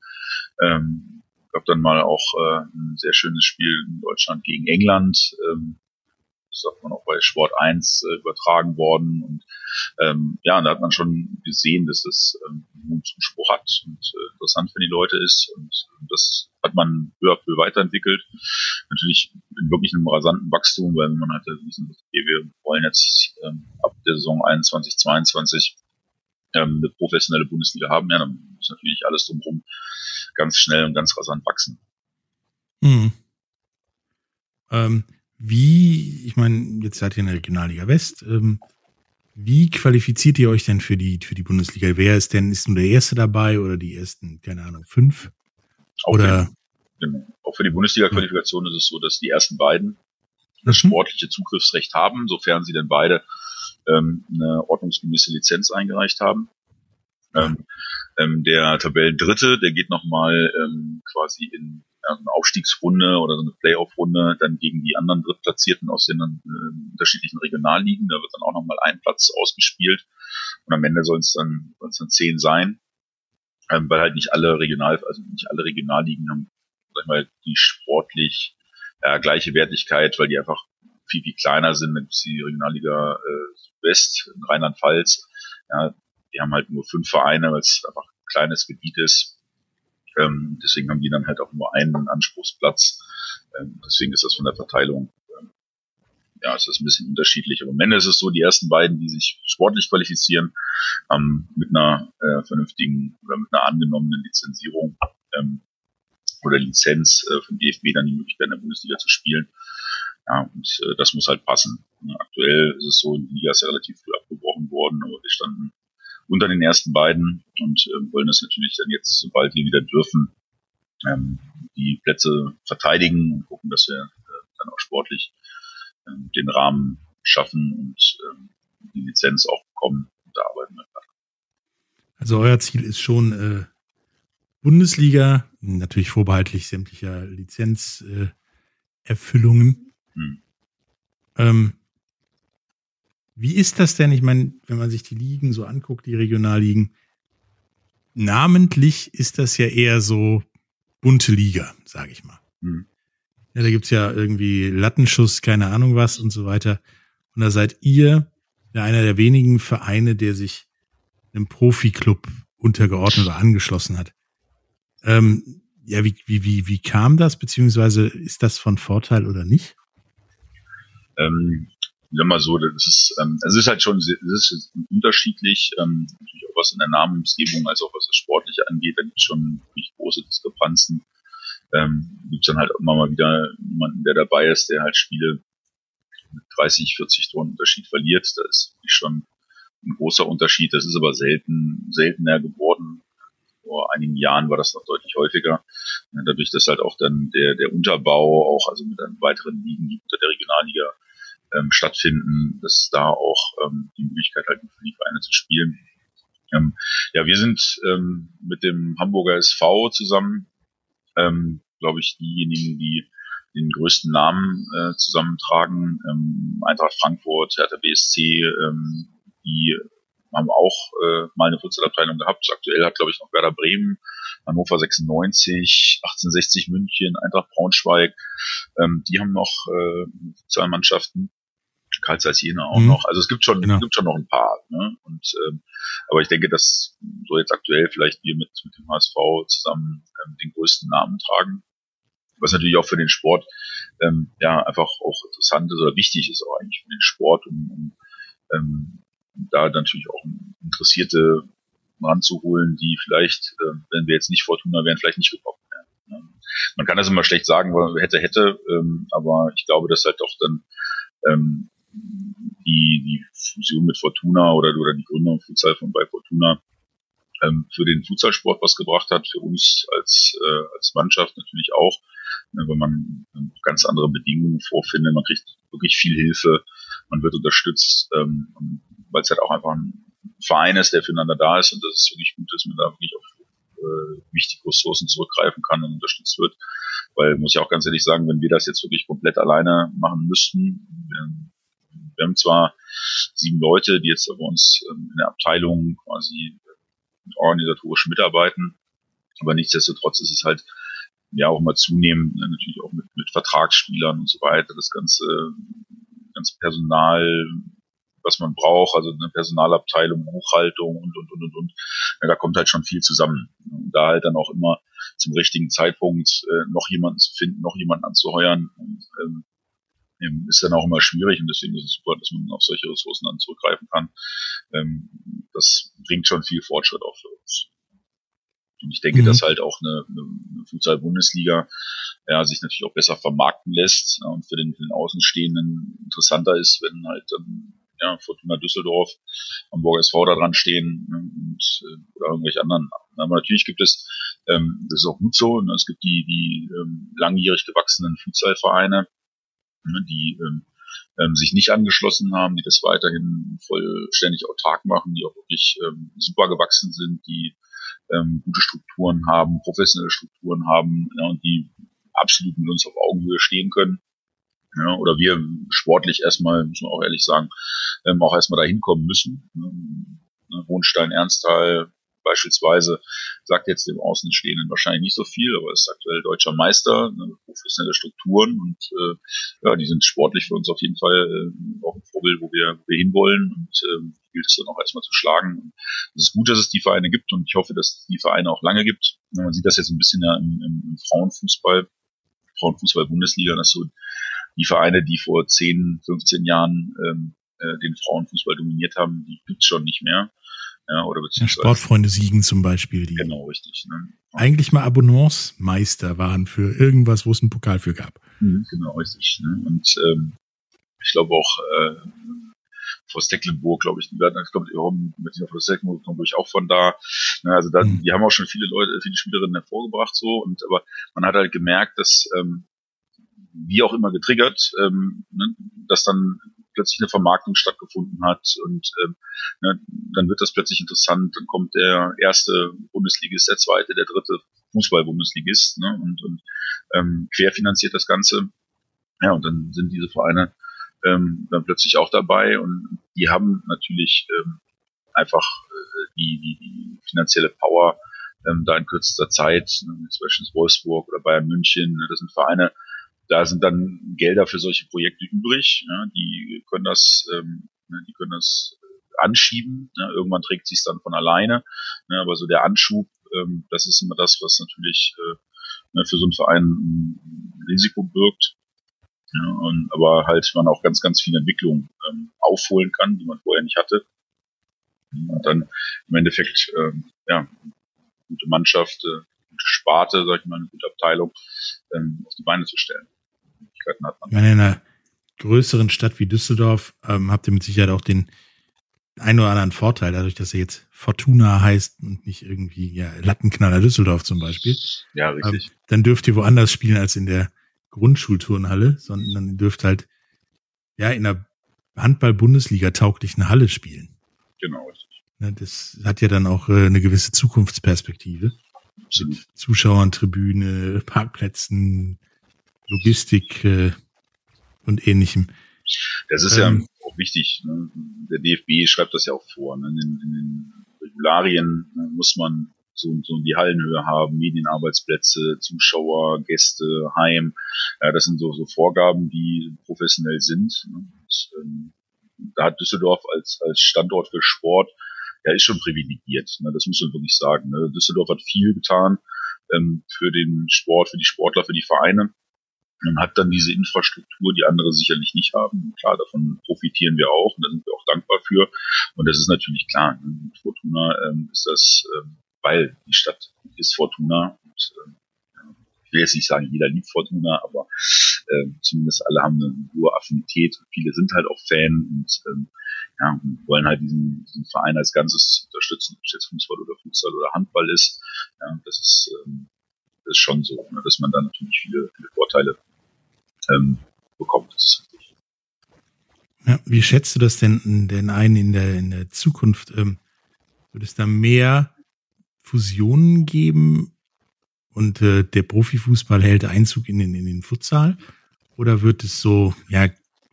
Ähm, gab dann mal auch äh, ein sehr schönes Spiel in Deutschland gegen England. Ähm, sagt man auch bei Sport 1 äh, übertragen worden. Und ähm, ja, da hat man schon gesehen, dass das ähm, Mut zum Spruch hat und äh, interessant für die Leute ist. Und, und das hat man à peu weiterentwickelt. Natürlich in wirklich einem rasanten Wachstum, weil man hatte diesen, okay, wir wollen jetzt ähm, ab der Saison 21, 22 ähm, eine professionelle Bundesliga haben. Ja, dann muss natürlich alles drumherum ganz schnell und ganz rasant wachsen. Mhm. Ähm, wie, ich meine, jetzt seid ihr in der Regionalliga West. Ähm, wie qualifiziert ihr euch denn für die, für die Bundesliga? Wer ist denn, ist nur der Erste dabei oder die ersten, keine Ahnung, fünf? Auch oder? Für, genau. Auch für die Bundesliga-Qualifikation ist es so, dass die ersten beiden das mhm. sportliche Zugriffsrecht haben, sofern sie denn beide ähm, eine ordnungsgemäße Lizenz eingereicht haben. Ähm, ähm, der Tabellendritte, der geht nochmal ähm, quasi in ja, eine Aufstiegsrunde oder so eine Playoff-Runde dann gegen die anderen Drittplatzierten aus den äh, unterschiedlichen Regionalligen. Da wird dann auch nochmal ein Platz ausgespielt. Und am Ende sollen es dann, sollen dann zehn sein, ähm, weil halt nicht alle Regional, also nicht alle Regionalligen haben, sag ich mal, die sportlich ja, gleiche Wertigkeit, weil die einfach viel, viel kleiner sind. Dann gibt's die Regionalliga äh, West in Rheinland-Pfalz. Ja, die haben halt nur fünf Vereine, weil es einfach ein kleines Gebiet ist. Ähm, deswegen haben die dann halt auch nur einen Anspruchsplatz. Ähm, deswegen ist das von der Verteilung, ähm, ja, ist das ein bisschen unterschiedlich. Aber am Ende ist es so, die ersten beiden, die sich sportlich qualifizieren, ähm, mit einer äh, vernünftigen oder mit einer angenommenen Lizenzierung ähm, oder Lizenz äh, vom DFB dann die Möglichkeit in der Bundesliga zu spielen. Ja, und äh, das muss halt passen. Aktuell ist es so, die Liga ist ja relativ früh abgebrochen worden, aber wir standen unter den ersten beiden und äh, wollen das natürlich dann jetzt, sobald wir wieder dürfen, ähm, die Plätze verteidigen und gucken, dass wir äh, dann auch sportlich ähm, den Rahmen schaffen und ähm, die Lizenz auch bekommen. Und da arbeiten wir gerade. Also euer Ziel ist schon äh, Bundesliga, natürlich vorbehaltlich sämtlicher Lizenzerfüllungen. Äh, hm. ähm, wie ist das denn? Ich meine, wenn man sich die Ligen so anguckt, die Regionalligen, namentlich ist das ja eher so bunte Liga, sage ich mal. Mhm. Ja, da gibt's ja irgendwie Lattenschuss, keine Ahnung was und so weiter. Und da seid ihr ja einer der wenigen Vereine, der sich einem Profiklub untergeordnet oder angeschlossen hat. Ähm, ja, wie, wie, wie, wie kam das, beziehungsweise ist das von Vorteil oder nicht? Ähm, wenn mal so, das ist, ähm, es ist halt schon, es ist unterschiedlich, ähm, natürlich auch was in der Namensgebung, als auch was das Sportliche angeht, da gibt es schon wirklich große Diskrepanzen. Ähm, gibt es dann halt immer mal wieder jemanden, der dabei ist, der halt Spiele mit 30, 40 Toren Unterschied verliert. Da ist wirklich schon ein großer Unterschied. Das ist aber selten, seltener geworden. Vor einigen Jahren war das noch deutlich häufiger. Dadurch, dass halt auch dann der, der Unterbau auch, also mit einem weiteren Ligen, die unter der Regionalliga ähm, stattfinden, dass da auch ähm, die Möglichkeit halt für die Vereine zu spielen. Ähm, ja, wir sind ähm, mit dem Hamburger SV zusammen, ähm, glaube ich, diejenigen, die den größten Namen äh, zusammentragen. Ähm, Eintracht Frankfurt, Hertha BSC, ähm, die haben auch äh, mal eine Futsalabteilung gehabt. Aktuell hat, glaube ich, noch Werder Bremen, Hannover 96, 1860 München, Eintracht Braunschweig. Ähm, die haben noch äh, Futsalmannschaften. Karl Zeiss Jena auch mhm. noch. Also es gibt schon, genau. gibt schon noch ein paar. Ne? Und ähm, aber ich denke, dass so jetzt aktuell vielleicht wir mit, mit dem HSV zusammen ähm, den größten Namen tragen. Was natürlich auch für den Sport ähm, ja einfach auch interessant ist oder wichtig ist auch eigentlich für den Sport, um, um ähm, da natürlich auch Interessierte ranzuholen, die vielleicht, äh, wenn wir jetzt nicht Fortuna wären, vielleicht nicht gekommen wären. Ne? Man kann das immer schlecht sagen, weil hätte, hätte, ähm, aber ich glaube, dass halt doch dann ähm, die, die Fusion mit Fortuna oder, oder die Gründung Futsal von bei Fortuna ähm, für den Futsalsport was gebracht hat, für uns als, äh, als Mannschaft natürlich auch, ne, wenn man ganz andere Bedingungen vorfindet, man kriegt wirklich viel Hilfe, man wird unterstützt, ähm, weil es halt auch einfach ein Verein ist, der füreinander da ist und das ist wirklich gut, dass man da wirklich auf äh, wichtige Ressourcen zurückgreifen kann und unterstützt wird. Weil, muss ich auch ganz ehrlich sagen, wenn wir das jetzt wirklich komplett alleine machen müssten, wir, haben zwar sieben Leute, die jetzt bei uns ähm, in der Abteilung quasi organisatorisch mitarbeiten, aber nichtsdestotrotz ist es halt ja auch mal zunehmend, ne, natürlich auch mit, mit Vertragsspielern und so weiter, das ganze, ganze Personal, was man braucht, also eine Personalabteilung, Buchhaltung und, und, und, und, und. Ja, da kommt halt schon viel zusammen. Und da halt dann auch immer zum richtigen Zeitpunkt äh, noch jemanden zu finden, noch jemanden anzuheuern, und, ähm, ist dann auch immer schwierig und deswegen ist es super, dass man auf solche Ressourcen dann zurückgreifen kann. Ähm, das bringt schon viel Fortschritt auch für uns. Und ich denke, mhm. dass halt auch eine, eine Futsal-Bundesliga ja, sich natürlich auch besser vermarkten lässt und für den, für den Außenstehenden interessanter ist, wenn halt ähm, ja, Fortuna Düsseldorf, Hamburger SV da dran stehen ne, und, äh, oder irgendwelche anderen. Aber natürlich gibt es, ähm, das ist auch gut so, ne, es gibt die, die ähm, langjährig gewachsenen Futsalvereine, ne, die ähm, ähm, sich nicht angeschlossen haben, die das weiterhin vollständig autark machen, die auch wirklich ähm, super gewachsen sind, die ähm, gute Strukturen haben, professionelle Strukturen haben ja, und die absolut mit uns auf Augenhöhe stehen können. Ja, oder wir sportlich erstmal, muss man auch ehrlich sagen, ähm, auch erstmal dahin kommen müssen. Ne, Hohenstein, Ernsthal beispielsweise sagt jetzt dem Außenstehenden wahrscheinlich nicht so viel, aber ist aktuell deutscher Meister, ne, professionelle Strukturen und äh, ja, die sind sportlich für uns auf jeden Fall äh, auch ein Vorbild, wo wir, wo wir hinwollen und äh, gilt es dann auch erstmal zu schlagen. Es ist gut, dass es die Vereine gibt und ich hoffe, dass es die Vereine auch lange gibt. Man sieht das jetzt ein bisschen ja im, im Frauenfußball, Frauenfußball-Bundesliga, dass so die Vereine, die vor 10, 15 Jahren ähm, äh, den Frauenfußball dominiert haben, die gibt's schon nicht mehr. Ja, oder beziehungsweise, Sportfreunde Siegen zum Beispiel. Die genau, richtig. Ne? Eigentlich mal Abonnementsmeister waren für irgendwas, wo es einen Pokal für gab. Mhm, genau, richtig. Ne? Und ähm, ich glaube auch äh, vor Stecklenburg, glaube ich, die werden, ich glaube, mit vor Stecklenburg kommen ich auch von da. Ne? Also da, mhm. die haben auch schon viele Leute, viele Spielerinnen hervorgebracht so. Und aber man hat halt gemerkt, dass ähm, wie auch immer getriggert, ähm, ne, dass dann plötzlich eine Vermarktung stattgefunden hat und ähm, ne, dann wird das plötzlich interessant, dann kommt der erste Bundesligist, der zweite, der dritte Fußball-Bundesligist ne, und, und ähm, querfinanziert das Ganze. Ja, und dann sind diese Vereine ähm, dann plötzlich auch dabei und die haben natürlich ähm, einfach äh, die, die, die finanzielle Power, ähm, da in kürzester Zeit, ne, zum Beispiel Wolfsburg oder Bayern München, ne, das sind Vereine, da sind dann Gelder für solche Projekte übrig. Ja, die können das, ähm, ne, die können das äh, anschieben. Ja, irgendwann trägt sich dann von alleine. Ja, aber so der Anschub, ähm, das ist immer das, was natürlich äh, ne, für so einen Verein ein Risiko birgt. Ja, und, aber halt man auch ganz, ganz viele Entwicklungen ähm, aufholen kann, die man vorher nicht hatte. Und dann im Endeffekt, ähm, ja, gute Mannschaft, äh, gute Sparte, sag ich mal, eine gute Abteilung ähm, auf die Beine zu stellen. Möglichkeiten hat man. in einer größeren Stadt wie Düsseldorf ähm, habt ihr mit Sicherheit auch den einen oder anderen Vorteil, dadurch, dass er jetzt Fortuna heißt und nicht irgendwie ja, Lattenknaller Düsseldorf zum Beispiel. Ja, richtig. Ähm, dann dürft ihr woanders spielen als in der Grundschulturnhalle, sondern ihr dürft halt ja in der Handball-Bundesliga tauglichen Halle spielen. Genau, richtig. Ja, das hat ja dann auch äh, eine gewisse Zukunftsperspektive. Absolut. Zuschauern, Tribüne, Parkplätzen, Logistik äh, und ähnlichem. Das ist ähm, ja auch wichtig. Ne? Der DFB schreibt das ja auch vor. Ne? In, den, in den Regularien ne, muss man so, so die Hallenhöhe haben, Medienarbeitsplätze, Zuschauer, Gäste, Heim. Ja, das sind so, so Vorgaben, die professionell sind. Und, ähm, da hat Düsseldorf als, als Standort für Sport, ja, ist schon privilegiert. Ne? Das muss man wirklich sagen. Ne? Düsseldorf hat viel getan ähm, für den Sport, für die Sportler, für die Vereine. Man hat dann diese Infrastruktur, die andere sicherlich nicht haben. Klar, davon profitieren wir auch und da sind wir auch dankbar für. Und das ist natürlich klar. Ne? Mit Fortuna ähm, ist das, ähm, weil die Stadt ist Fortuna und ähm, ich will jetzt nicht sagen, jeder liebt Fortuna, aber äh, zumindest alle haben eine hohe Affinität. Viele sind halt auch Fan und ähm, ja, wollen halt diesen, diesen Verein als Ganzes unterstützen, ob es jetzt Fußball oder Fußball oder Handball ist. Ja, das ist, ähm, ist schon so, ne, dass man da natürlich viele, viele Vorteile ähm, bekommt. Ja, wie schätzt du das denn, denn ein in der, in der Zukunft? Ähm, wird es da mehr Fusionen geben und äh, der Profifußball hält Einzug in den, in den Futsal? Oder wird es so, ja,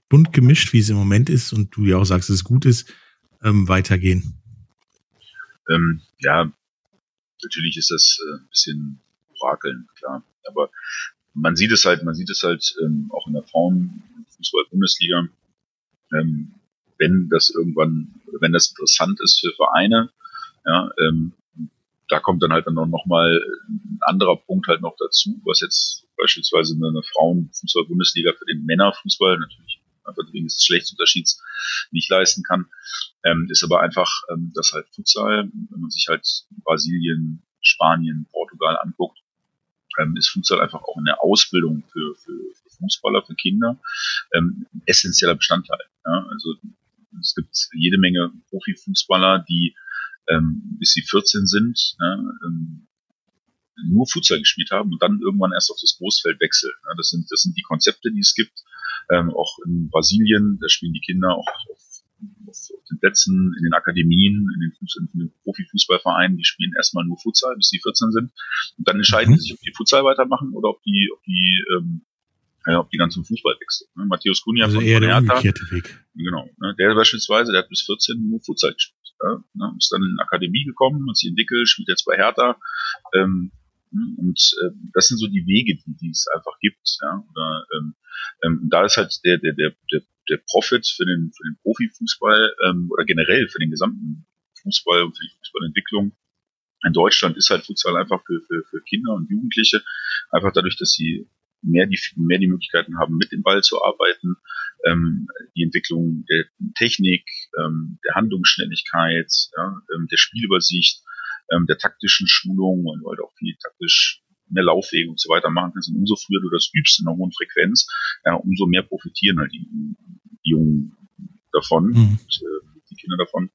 bunt gemischt, wie es im Moment ist und du ja auch sagst, dass es gut ist, ähm, weitergehen? Ähm, ja, natürlich ist das äh, ein bisschen Orakeln, klar. Aber man sieht es halt, man sieht es halt ähm, auch in der Frauenfußball-Bundesliga, ähm, wenn das irgendwann, wenn das interessant ist für Vereine, ja, ähm, da kommt dann halt dann noch mal ein anderer Punkt halt noch dazu, was jetzt beispielsweise eine Frauenfußball-Bundesliga für den Männerfußball natürlich einfach wegen des Schlechtsunterschieds nicht leisten kann, ähm, ist aber einfach, ähm, dass halt Futsal, wenn man sich halt Brasilien, Spanien, Portugal anguckt, ähm, ist Futsal einfach auch in der Ausbildung für, für, Fußballer, für Kinder ähm, ein essentieller Bestandteil. Ja? Also es gibt jede Menge Profifußballer, die ähm, bis sie 14 sind, ja, ähm, nur Futsal gespielt haben und dann irgendwann erst auf das Großfeld wechseln. Ja, das sind das sind die Konzepte, die es gibt. Ähm, auch in Brasilien, da spielen die Kinder auch auf den Plätzen, in den Akademien, in den, Fuß in den Profifußballvereinen, die spielen erstmal nur Futsal, bis sie 14 sind. Und dann entscheiden mhm. die sich, ob die Futsal weitermachen oder ob die, ob die, ähm, ja, ob die dann zum Fußball wechseln. Ne? Matthäus Cunha also von, eher der Hertha. umgekehrte Weg. Genau. Ne? Der beispielsweise, der hat bis 14 nur Futsal gespielt. Ja? Ne? Ist dann in die Akademie gekommen, hat sich entwickelt, spielt jetzt bei Hertha. Ähm, ne? und äh, das sind so die Wege, die, die es einfach gibt. Ja? Oder, ähm, ähm, da ist halt der, der, der, der der Profit für den, für den Profifußball ähm, oder generell für den gesamten Fußball und für die Fußballentwicklung in Deutschland ist halt Futsal einfach für, für, für Kinder und Jugendliche, einfach dadurch, dass sie mehr die, mehr die Möglichkeiten haben, mit dem Ball zu arbeiten, ähm, die Entwicklung der Technik, ähm, der Handlungsschnelligkeit, ja, ähm, der Spielübersicht, ähm, der taktischen Schulung und halt auch viel taktisch mehr Laufwege und so weiter machen kannst. Und umso früher du das übst in einer hohen Frequenz, ja, umso mehr profitieren halt die, die Jungen davon, mhm. und, äh, die Kinder davon.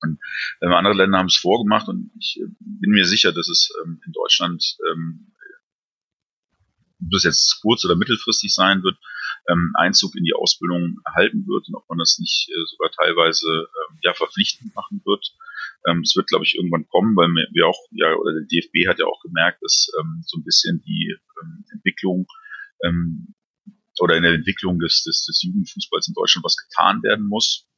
Und äh, andere Länder haben es vorgemacht und ich äh, bin mir sicher, dass es ähm, in Deutschland, ähm, ob das jetzt kurz- oder mittelfristig sein wird, ähm, Einzug in die Ausbildung erhalten wird und ob man das nicht äh, sogar teilweise ähm, ja verpflichtend machen wird. Ähm, es wird, glaube ich, irgendwann kommen, weil wir auch, ja, oder der DFB hat ja auch gemerkt, dass ähm, so ein bisschen die ähm, Entwicklung ähm, oder in der Entwicklung des, des, des Jugendfußballs in Deutschland was getan werden muss.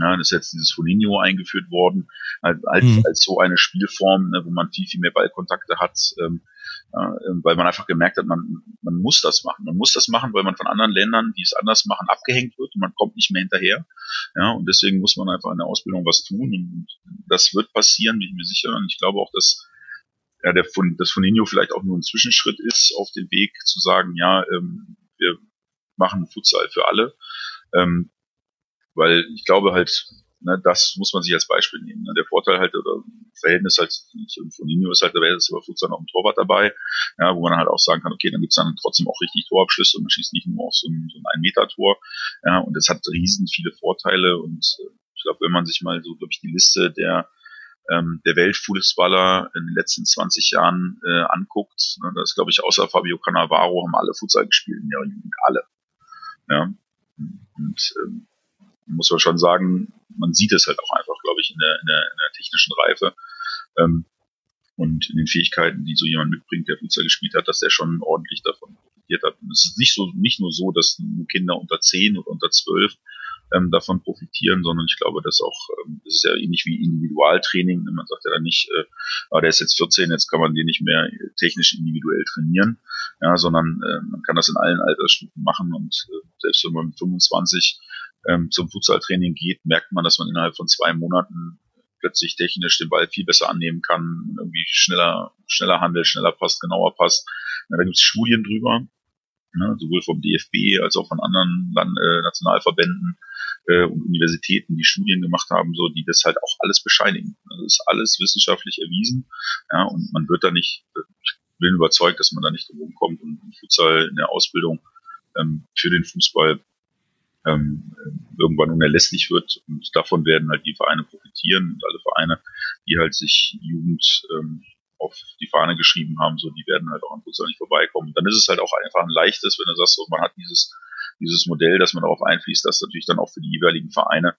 Ja, das ist jetzt dieses Foninho eingeführt worden, als, mhm. als so eine Spielform, ne, wo man viel, viel mehr Ballkontakte hat, ähm, äh, weil man einfach gemerkt hat, man, man muss das machen. Man muss das machen, weil man von anderen Ländern, die es anders machen, abgehängt wird und man kommt nicht mehr hinterher. Ja, und deswegen muss man einfach in der Ausbildung was tun und das wird passieren, bin ich mir sicher. Und ich glaube auch, dass ja, der von, das Foninho vielleicht auch nur ein Zwischenschritt ist auf dem Weg zu sagen, ja, ähm, wir machen Futsal für alle. Ähm, weil ich glaube halt, ne, das muss man sich als Beispiel nehmen. Ne? Der Vorteil halt oder Verhältnis halt von Nino ist halt, da wäre jetzt aber Futsal noch ein Torwart dabei, ja, wo man halt auch sagen kann, okay, dann gibt's dann trotzdem auch richtig Torabschlüsse und man schießt nicht nur auf so ein, so ein Ein-Meter-Tor. Ja, und das hat riesen viele Vorteile und äh, ich glaube, wenn man sich mal so, glaube ich, die Liste der ähm, der Weltfußballer in den letzten 20 Jahren äh, anguckt, ne, das glaube ich, außer Fabio Cannavaro haben alle Futsal gespielt in ihrer Jugend, alle. Ja. Und ähm, muss man schon sagen, man sieht es halt auch einfach, glaube ich, in der, in der, in der technischen Reife ähm, und in den Fähigkeiten, die so jemand mitbringt, der Fußball gespielt hat, dass der schon ordentlich davon profitiert hat. Und es ist nicht so, nicht nur so, dass Kinder unter 10 oder unter 12 ähm, davon profitieren, sondern ich glaube, dass auch, ähm, das ist ja ähnlich wie Individualtraining. Man sagt ja dann nicht, äh, ah, der ist jetzt 14, jetzt kann man den nicht mehr technisch individuell trainieren, ja, sondern äh, man kann das in allen Altersstufen machen und äh, selbst wenn man mit 25 ähm, zum Futsaltraining geht, merkt man, dass man innerhalb von zwei Monaten plötzlich technisch den Ball viel besser annehmen kann, irgendwie schneller, schneller handelt, schneller passt, genauer passt. Ja, da gibt es Studien drüber, ne, sowohl vom DFB als auch von anderen Land äh, Nationalverbänden äh, und Universitäten, die Studien gemacht haben, so die das halt auch alles bescheinigen. Also das ist alles wissenschaftlich erwiesen, ja, und man wird da nicht, ich bin überzeugt, dass man da nicht drum kommt und Futsal in der Ausbildung ähm, für den Fußball ähm, irgendwann unerlässlich wird. Und davon werden halt die Vereine profitieren und alle Vereine, die halt sich Jugend ähm, auf die Fahne geschrieben haben, so die werden halt auch am Futsal nicht vorbeikommen. dann ist es halt auch einfach ein leichtes, wenn du sagst, so, man hat dieses dieses Modell, dass man darauf einfließt, dass natürlich dann auch für die jeweiligen Vereine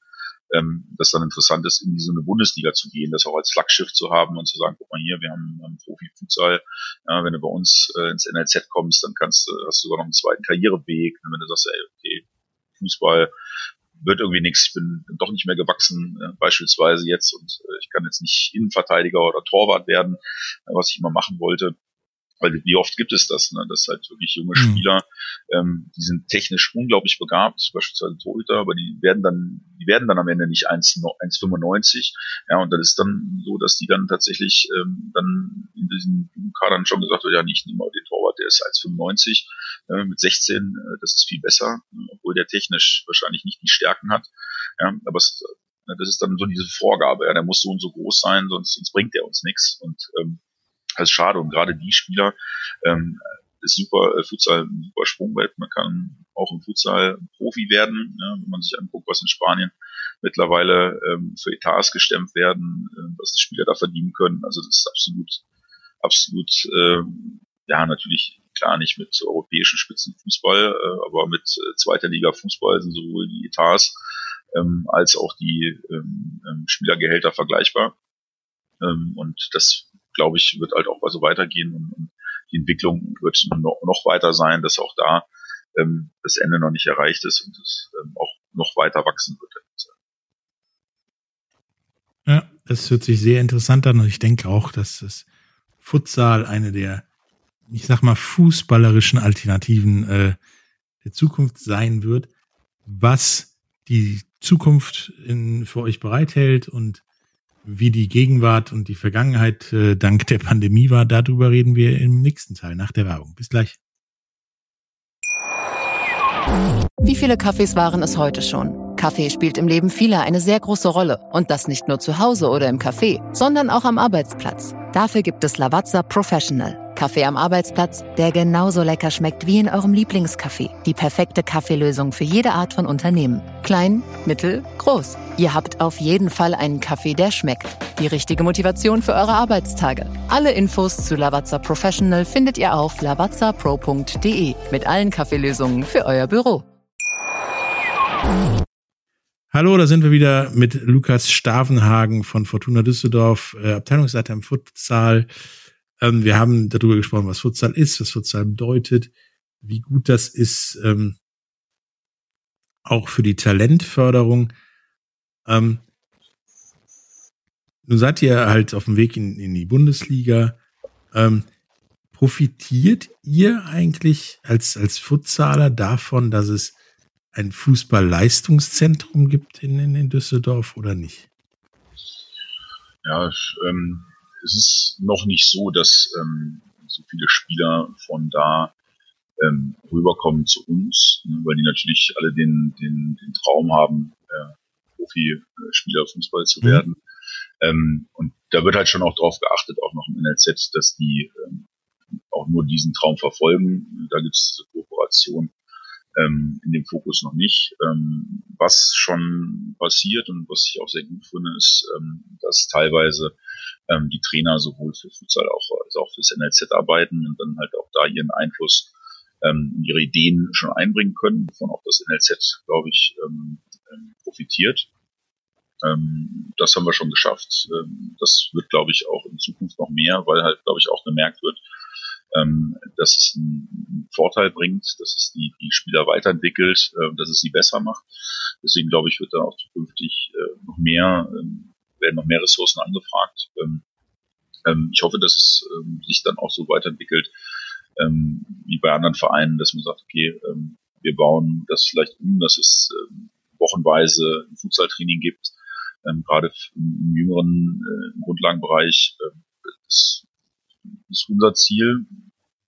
ähm, das dann interessant ist, in so eine Bundesliga zu gehen, das auch als Flaggschiff zu haben und zu sagen, guck mal hier, wir haben einen Profi-Futsal, ja, wenn du bei uns äh, ins NLZ kommst, dann kannst du, hast du sogar noch einen zweiten Karriereweg, wenn du sagst, ey, okay, Fußball wird irgendwie nichts, ich bin doch nicht mehr gewachsen, äh, beispielsweise jetzt. Und äh, ich kann jetzt nicht Innenverteidiger oder Torwart werden, äh, was ich immer machen wollte weil wie oft gibt es das, ne? dass halt wirklich junge mhm. Spieler, ähm, die sind technisch unglaublich begabt, beispielsweise Torhüter, aber die werden dann, die werden dann am Ende nicht 1,95, ja, und dann ist dann so, dass die dann tatsächlich ähm, dann in diesen Kadern schon gesagt wird, ja, nicht nehme mal den Torwart, der ist 1,95 äh, mit 16, äh, das ist viel besser, obwohl der technisch wahrscheinlich nicht die Stärken hat, ja, aber es, äh, das ist dann so diese Vorgabe, ja, der muss so und so groß sein, sonst, sonst bringt der uns nichts und ähm, das ist schade. Und gerade die Spieler ähm, ist super, äh, Futsal ein super Sprungbrett. Man kann auch im Futsal Profi werden, ja, wenn man sich anguckt, was in Spanien mittlerweile ähm, für Etats gestemmt werden, äh, was die Spieler da verdienen können. Also das ist absolut, absolut, äh, ja, natürlich klar nicht mit europäischen Spitzenfußball, äh, aber mit äh, zweiter Liga Fußball sind sowohl die Etats ähm, als auch die ähm, ähm Spielergehälter vergleichbar. Ähm, und das glaube ich, wird halt auch so weitergehen und, und die Entwicklung wird noch, noch weiter sein, dass auch da ähm, das Ende noch nicht erreicht ist und es ähm, auch noch weiter wachsen wird. Ja, das hört sich sehr interessant an und ich denke auch, dass das Futsal eine der, ich sag mal, fußballerischen Alternativen äh, der Zukunft sein wird, was die Zukunft in, für euch bereithält und wie die Gegenwart und die Vergangenheit äh, dank der Pandemie war, darüber reden wir im nächsten Teil nach der Werbung. Bis gleich. Wie viele Kaffees waren es heute schon? Kaffee spielt im Leben vieler eine sehr große Rolle. Und das nicht nur zu Hause oder im Café, sondern auch am Arbeitsplatz. Dafür gibt es Lavazza Professional. Kaffee am Arbeitsplatz, der genauso lecker schmeckt wie in eurem Lieblingscafé. Die perfekte Kaffeelösung für jede Art von Unternehmen. Klein, mittel, groß. Ihr habt auf jeden Fall einen Kaffee, der schmeckt. Die richtige Motivation für eure Arbeitstage. Alle Infos zu Lavazza Professional findet ihr auf lavazzapro.de mit allen Kaffeelösungen für euer Büro. Hallo, da sind wir wieder mit Lukas Stavenhagen von Fortuna Düsseldorf, äh, Abteilungsleiter im Futsal. Ähm, wir haben darüber gesprochen, was Futsal ist, was Futsal bedeutet, wie gut das ist, ähm, auch für die Talentförderung. Ähm, nun seid ihr halt auf dem Weg in, in die Bundesliga. Ähm, profitiert ihr eigentlich als, als Futsaler davon, dass es ein Fußballleistungszentrum gibt in, in, in Düsseldorf oder nicht? Ja, ähm, es ist noch nicht so, dass ähm, so viele Spieler von da ähm, rüberkommen zu uns, ne, weil die natürlich alle den, den, den Traum haben, äh, Profi-Spieler Fußball zu mhm. werden. Ähm, und da wird halt schon auch drauf geachtet, auch noch im NLZ, dass die ähm, auch nur diesen Traum verfolgen. Da gibt es Kooperation ähm, in dem Fokus noch nicht. Ähm, was schon passiert und was ich auch sehr gut finde, ist, ähm, dass teilweise ähm, die Trainer sowohl für Futsal auch, als auch fürs NLZ arbeiten und dann halt auch da ihren Einfluss ähm, ihre Ideen schon einbringen können, wovon auch das NLZ, glaube ich, ähm, ähm, profitiert. Ähm, das haben wir schon geschafft. Ähm, das wird, glaube ich, auch in Zukunft noch mehr, weil halt, glaube ich, auch gemerkt wird, ähm, dass es einen Vorteil bringt, dass es die, die Spieler weiterentwickelt, äh, dass es sie besser macht. Deswegen glaube ich, wird da auch zukünftig äh, noch mehr, ähm, werden noch mehr Ressourcen angefragt. Ähm, ähm, ich hoffe, dass es ähm, sich dann auch so weiterentwickelt, ähm, wie bei anderen Vereinen, dass man sagt, okay, ähm, wir bauen das vielleicht um, dass es ähm, wochenweise ein Fußballtraining gibt, ähm, gerade im jüngeren äh, Grundlagenbereich. Äh, das ist unser Ziel.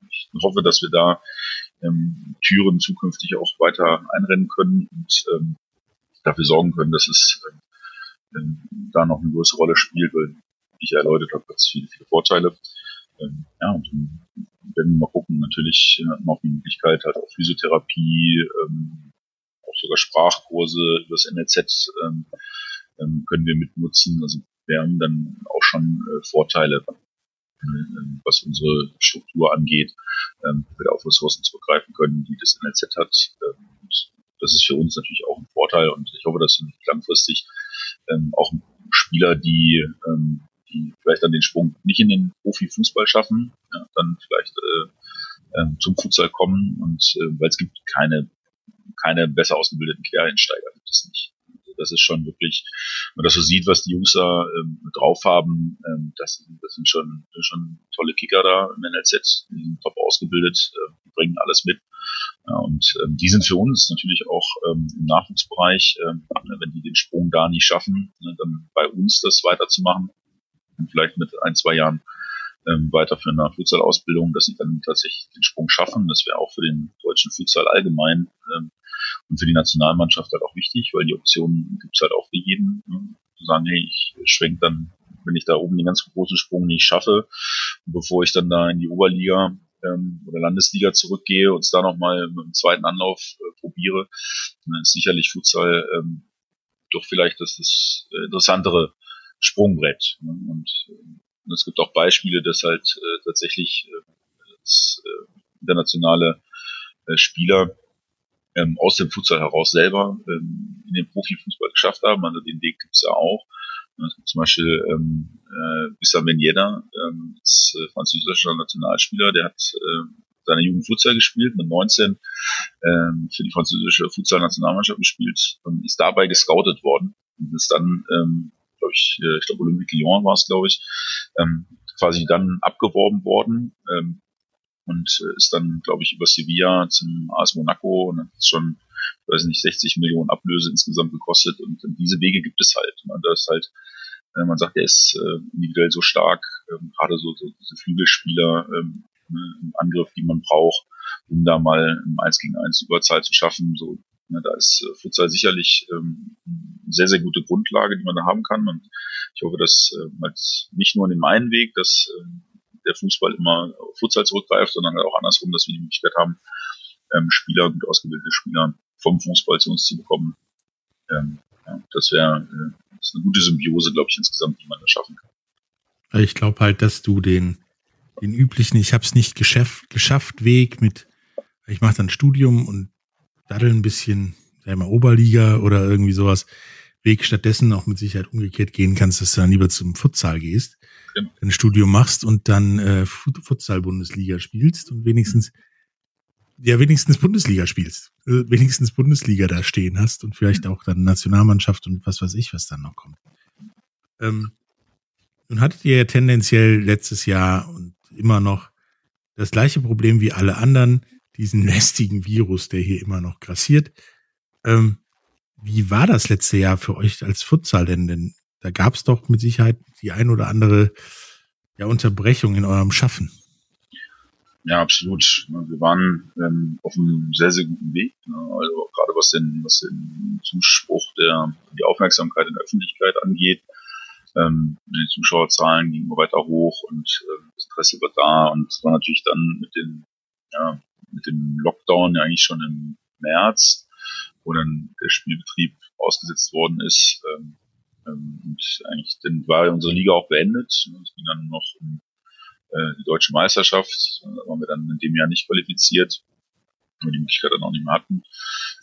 Ich hoffe, dass wir da ähm, Türen zukünftig auch weiter einrennen können und ähm, dafür sorgen können, dass es ähm, da noch eine größere Rolle spielt, weil ich erläutert habe, hat viele, viele Vorteile. Ähm, ja, und werden wir mal gucken. Natürlich äh, auch die Möglichkeit, halt auch Physiotherapie, ähm, auch sogar Sprachkurse über das NLZ ähm, ähm, können wir mitnutzen. Also wir haben dann auch schon äh, Vorteile, was unsere Struktur angeht, ähm, wir auf Ressourcen zurückgreifen können, die das NLZ hat. Ähm, das ist für uns natürlich auch ein Vorteil und ich hoffe, dass langfristig ähm, auch Spieler, die ähm, die vielleicht dann den Sprung nicht in den Profifußball schaffen, ja, dann vielleicht äh, äh, zum Futsal kommen und äh, weil es gibt keine keine besser ausgebildeten Quereinsteiger, gibt es nicht. Das ist schon wirklich, wenn man das so sieht, was die Jungs da ähm, drauf haben, ähm, das, das sind schon, schon tolle Kicker da im NLZ, die sind top ausgebildet, äh, die bringen alles mit. Ja, und ähm, die sind für uns natürlich auch ähm, im Nachwuchsbereich, ähm, wenn die den Sprung da nicht schaffen, ne, dann bei uns das weiterzumachen, vielleicht mit ein, zwei Jahren ähm, weiter für eine Futsal-Ausbildung, dass sie dann tatsächlich den Sprung schaffen. Das wäre auch für den deutschen Futsal allgemein ähm, und für die Nationalmannschaft halt auch wichtig, weil die Optionen gibt's halt auch für jeden. Ne? Zu sagen, hey, ich schwenk dann, wenn ich da oben den ganz großen Sprung nicht schaffe, bevor ich dann da in die Oberliga ähm, oder Landesliga zurückgehe und es da nochmal mit dem zweiten Anlauf äh, probiere, dann ist sicherlich Futsal ähm, doch vielleicht das, das äh, interessantere Sprungbrett. Ne? Und, äh, es gibt auch Beispiele, dass halt äh, tatsächlich äh, das, äh, internationale äh, Spieler ähm, aus dem Futsal heraus selber ähm, in den Profifußball geschafft haben. Also den Weg gibt's ja auch. Es gibt zum Beispiel ähm, äh, Wissam Ben ähm, äh, französischer Nationalspieler, der hat äh, seine Jugend Futsal gespielt, mit 19 ähm, für die französische Futsal-Nationalmannschaft gespielt und ist dabei gescoutet worden und ist dann ähm, glaube ich, äh, ich glaube Olympique Lyon war es, glaube ich, ähm, quasi dann abgeworben worden ähm, und äh, ist dann, glaube ich, über Sevilla zum AS Monaco und hat schon, weiß nicht, 60 Millionen Ablöse insgesamt gekostet und, diese Wege gibt es halt. Und da ist halt, äh, man sagt, er ist äh, individuell so stark, ähm, gerade so, so diese Flügelspieler ähm, ne, im Angriff, die man braucht, um da mal im 1 gegen 1 Überzahl zu schaffen, so da ist äh, Futsal sicherlich ähm, eine sehr, sehr gute Grundlage, die man da haben kann. Und ich hoffe, dass äh, nicht nur in dem einen Weg, dass äh, der Fußball immer auf Futsal zurückgreift, sondern halt auch andersrum, dass wir die Möglichkeit haben, ähm, Spieler, gut ausgebildete Spieler vom Fußball zu uns zu bekommen. Ähm, das wäre eine gute Symbiose, glaube ich, insgesamt, die man da schaffen kann. Ich glaube halt, dass du den, den üblichen, ich habe es nicht geschafft, geschafft Weg mit, ich mache dann Studium und daddeln ein bisschen, ich mal, Oberliga oder irgendwie sowas, Weg stattdessen auch mit Sicherheit umgekehrt gehen kannst, dass du dann lieber zum Futsal gehst, genau. ein Studium machst und dann äh, Futsal-Bundesliga spielst und wenigstens, ja, wenigstens Bundesliga spielst, äh, wenigstens Bundesliga da stehen hast und vielleicht auch dann Nationalmannschaft und was weiß ich, was dann noch kommt. Ähm, nun hattet ihr ja tendenziell letztes Jahr und immer noch das gleiche Problem wie alle anderen, diesen lästigen Virus, der hier immer noch grassiert. Ähm, wie war das letzte Jahr für euch als Futsal denn? Denn da gab es doch mit Sicherheit die ein oder andere ja, Unterbrechung in eurem Schaffen. Ja, absolut. Wir waren ähm, auf einem sehr, sehr guten Weg. Ne? Also gerade was den, was den Zuspruch der, die Aufmerksamkeit in der Öffentlichkeit angeht. Ähm, die Zuschauerzahlen gingen weiter hoch und äh, das Interesse war da und es war natürlich dann mit den ja, mit dem Lockdown ja eigentlich schon im März, wo dann der Spielbetrieb ausgesetzt worden ist. Ähm, ähm, und eigentlich dann war unsere Liga auch beendet. Es ging dann noch um äh, die deutsche Meisterschaft. Da waren wir dann in dem Jahr nicht qualifiziert, weil wir die Möglichkeit dann auch nicht mehr hatten.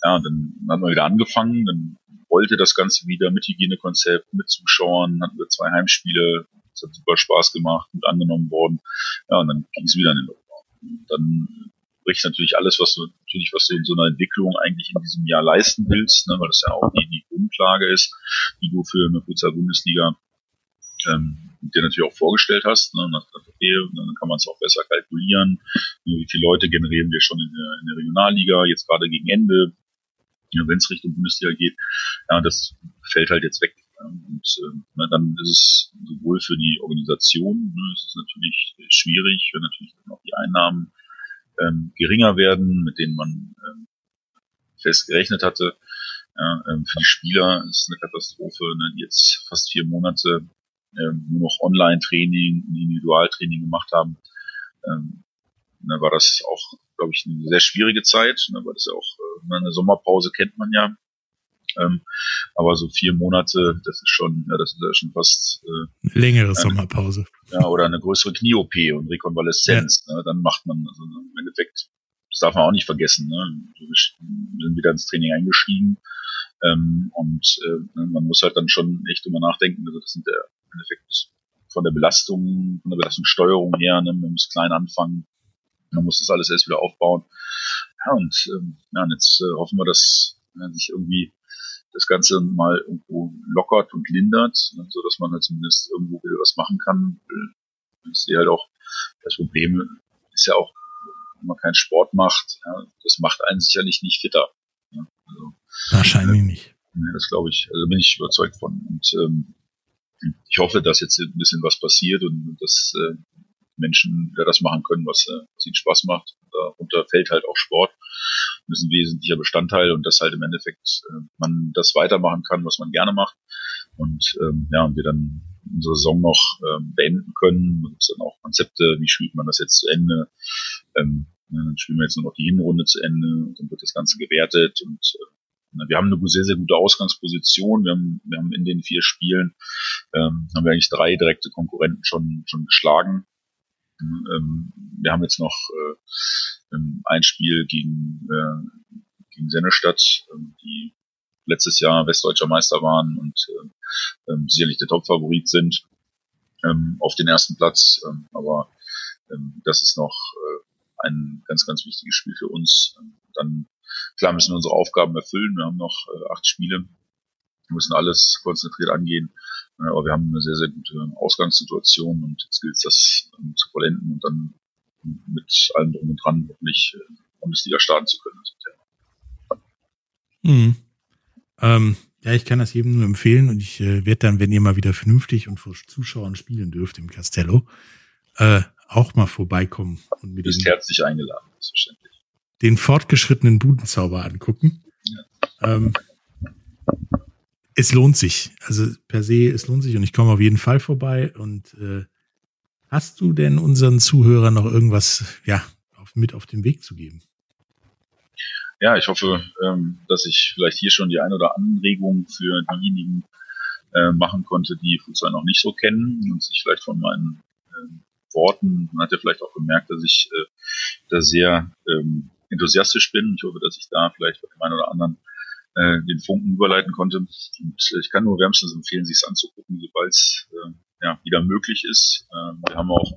Ja, und dann haben wir wieder angefangen. Dann wollte das Ganze wieder mit Hygienekonzept, mit Zuschauern, hatten wir zwei Heimspiele. Es hat super Spaß gemacht, gut angenommen worden. Ja, und dann ging es wieder in den Lockdown. dann bricht natürlich alles, was du natürlich, was du in so einer Entwicklung eigentlich in diesem Jahr leisten willst, ne, weil das ja auch die, die Grundlage ist, die du für eine Futsal-Bundesliga ähm, dir natürlich auch vorgestellt hast. Ne, und okay, dann kann man es auch besser kalkulieren. Wie viele Leute generieren wir schon in der, in der Regionalliga, jetzt gerade gegen Ende, ja, wenn es Richtung Bundesliga geht. Ja, das fällt halt jetzt weg. Und äh, na, dann ist es sowohl für die Organisation, ne, es ist natürlich schwierig, wenn natürlich dann auch die Einnahmen ähm, geringer werden, mit denen man ähm, fest gerechnet hatte. Ja, ähm, für die Spieler ist eine Katastrophe, ne, die jetzt fast vier Monate ähm, nur noch Online-Training, Individualtraining gemacht haben. Ähm, dann war das auch, glaube ich, eine sehr schwierige Zeit, ne, weil das ja auch äh, eine Sommerpause kennt man ja. Ähm, aber so vier Monate, das ist schon, ja, das ist ja schon fast äh, längere äh, Sommerpause. Ja, oder eine größere Knie-OP und Rekonvaleszenz. Ja. Ne, dann macht man, also im Endeffekt, das darf man auch nicht vergessen. Ne? Wir sind wieder ins Training eingestiegen ähm, und äh, ne, man muss halt dann schon echt immer nachdenken. Also das sind der im Endeffekt von der Belastung, von der Belastungssteuerung her, ne? man muss klein anfangen, man muss das alles erst wieder aufbauen. Ja, und ähm, ja, und jetzt äh, hoffen wir, dass ja, sich irgendwie das Ganze mal irgendwo lockert und lindert, ne, so dass man halt zumindest irgendwo wieder was machen kann. Ich sehe halt auch, das Problem ist ja auch, wenn man keinen Sport macht, ja, das macht einen sicherlich nicht fitter. Ja, also, Wahrscheinlich äh, nicht. Ne, das glaube ich, also bin ich überzeugt von. Und ähm, ich hoffe, dass jetzt ein bisschen was passiert und dass äh, Menschen wieder das machen können, was, äh, was ihnen Spaß macht. Darunter fällt halt auch Sport. Das ist ein wesentlicher Bestandteil und dass halt im Endeffekt äh, man das weitermachen kann, was man gerne macht. Und ähm, ja, und wir dann unsere Saison noch ähm, beenden können. Da gibt dann auch Konzepte, wie spielt man das jetzt zu Ende. Ähm, dann spielen wir jetzt nur noch die Hinrunde zu Ende und dann wird das Ganze gewertet und äh, wir haben eine sehr, sehr gute Ausgangsposition. Wir haben, wir haben in den vier Spielen ähm, haben wir eigentlich drei direkte Konkurrenten schon, schon geschlagen. Ähm, wir haben jetzt noch äh, ein Spiel gegen, äh, gegen Sennestadt, äh, die letztes Jahr westdeutscher Meister waren und äh, ähm, sicherlich der Topfavorit sind ähm, auf den ersten Platz. Ähm, aber ähm, das ist noch ein ganz, ganz wichtiges Spiel für uns. Ähm, dann klar müssen wir unsere Aufgaben erfüllen. Wir haben noch acht Spiele. Wir müssen alles konzentriert angehen. Aber wir haben eine sehr, sehr gute Ausgangssituation und jetzt gilt es, das ähm, zu vollenden und dann mit allem drum und dran hoffentlich äh, Bundesliga starten zu können. Mhm. Ähm, ja, ich kann das jedem nur empfehlen und ich äh, werde dann, wenn ihr mal wieder vernünftig und vor Zuschauern spielen dürft im Castello, äh, auch mal vorbeikommen und mit bist herzlich eingeladen, selbstverständlich. Den fortgeschrittenen Budenzauber angucken. Ja. Ähm, es lohnt sich. Also per se, es lohnt sich und ich komme auf jeden Fall vorbei. Und äh, hast du denn unseren Zuhörern noch irgendwas, ja, auf, mit auf den Weg zu geben? Ja, ich hoffe, ähm, dass ich vielleicht hier schon die ein oder Anregung für diejenigen äh, machen konnte, die Fußball noch nicht so kennen und sich vielleicht von meinen äh, Worten, man hat ja vielleicht auch gemerkt, dass ich äh, da sehr ähm, enthusiastisch bin. Ich hoffe, dass ich da vielleicht bei dem einen oder anderen äh, den Funken überleiten konnte. Und ich kann nur wärmstens empfehlen, sich es anzugucken, sobald es äh, ja, wieder möglich ist. Äh, wir haben auch,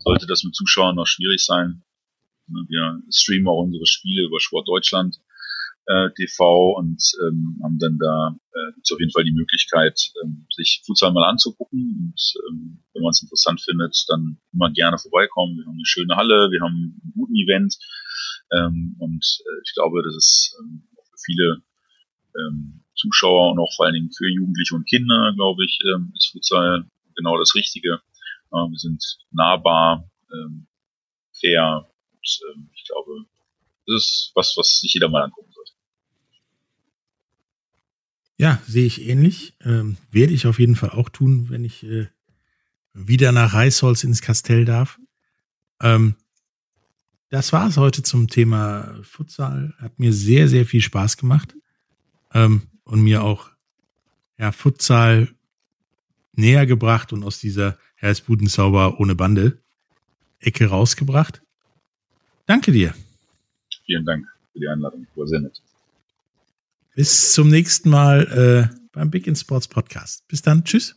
sollte das mit Zuschauern noch schwierig sein, ne, wir streamen auch unsere Spiele über Sport Deutschland äh, TV und ähm, haben dann da äh, gibt's auf jeden Fall die Möglichkeit, ähm, sich Futsal mal anzugucken und ähm, wenn man es interessant findet, dann immer gerne vorbeikommen. Wir haben eine schöne Halle, wir haben einen guten Event ähm, und äh, ich glaube, das ist ähm, für viele ähm, Zuschauer und auch vor allen Dingen für Jugendliche und Kinder, glaube ich, ähm, ist Futsal genau das Richtige. Äh, wir sind nahbar, ähm, fair und ähm, ich glaube, das ist was, was sich jeder mal angucken sollte. Ja, sehe ich ähnlich. Ähm, werde ich auf jeden Fall auch tun, wenn ich äh, wieder nach Reisholz ins Kastell darf. Ähm, das war es heute zum Thema Futsal. Hat mir sehr, sehr viel Spaß gemacht ähm, und mir auch ja, Futsal näher gebracht und aus dieser Herzbudenzauber ohne Bande Ecke rausgebracht. Danke dir. Vielen Dank für die Einladung. Nett. Bis zum nächsten Mal äh, beim Big in Sports Podcast. Bis dann. Tschüss.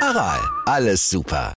Aral, alles super.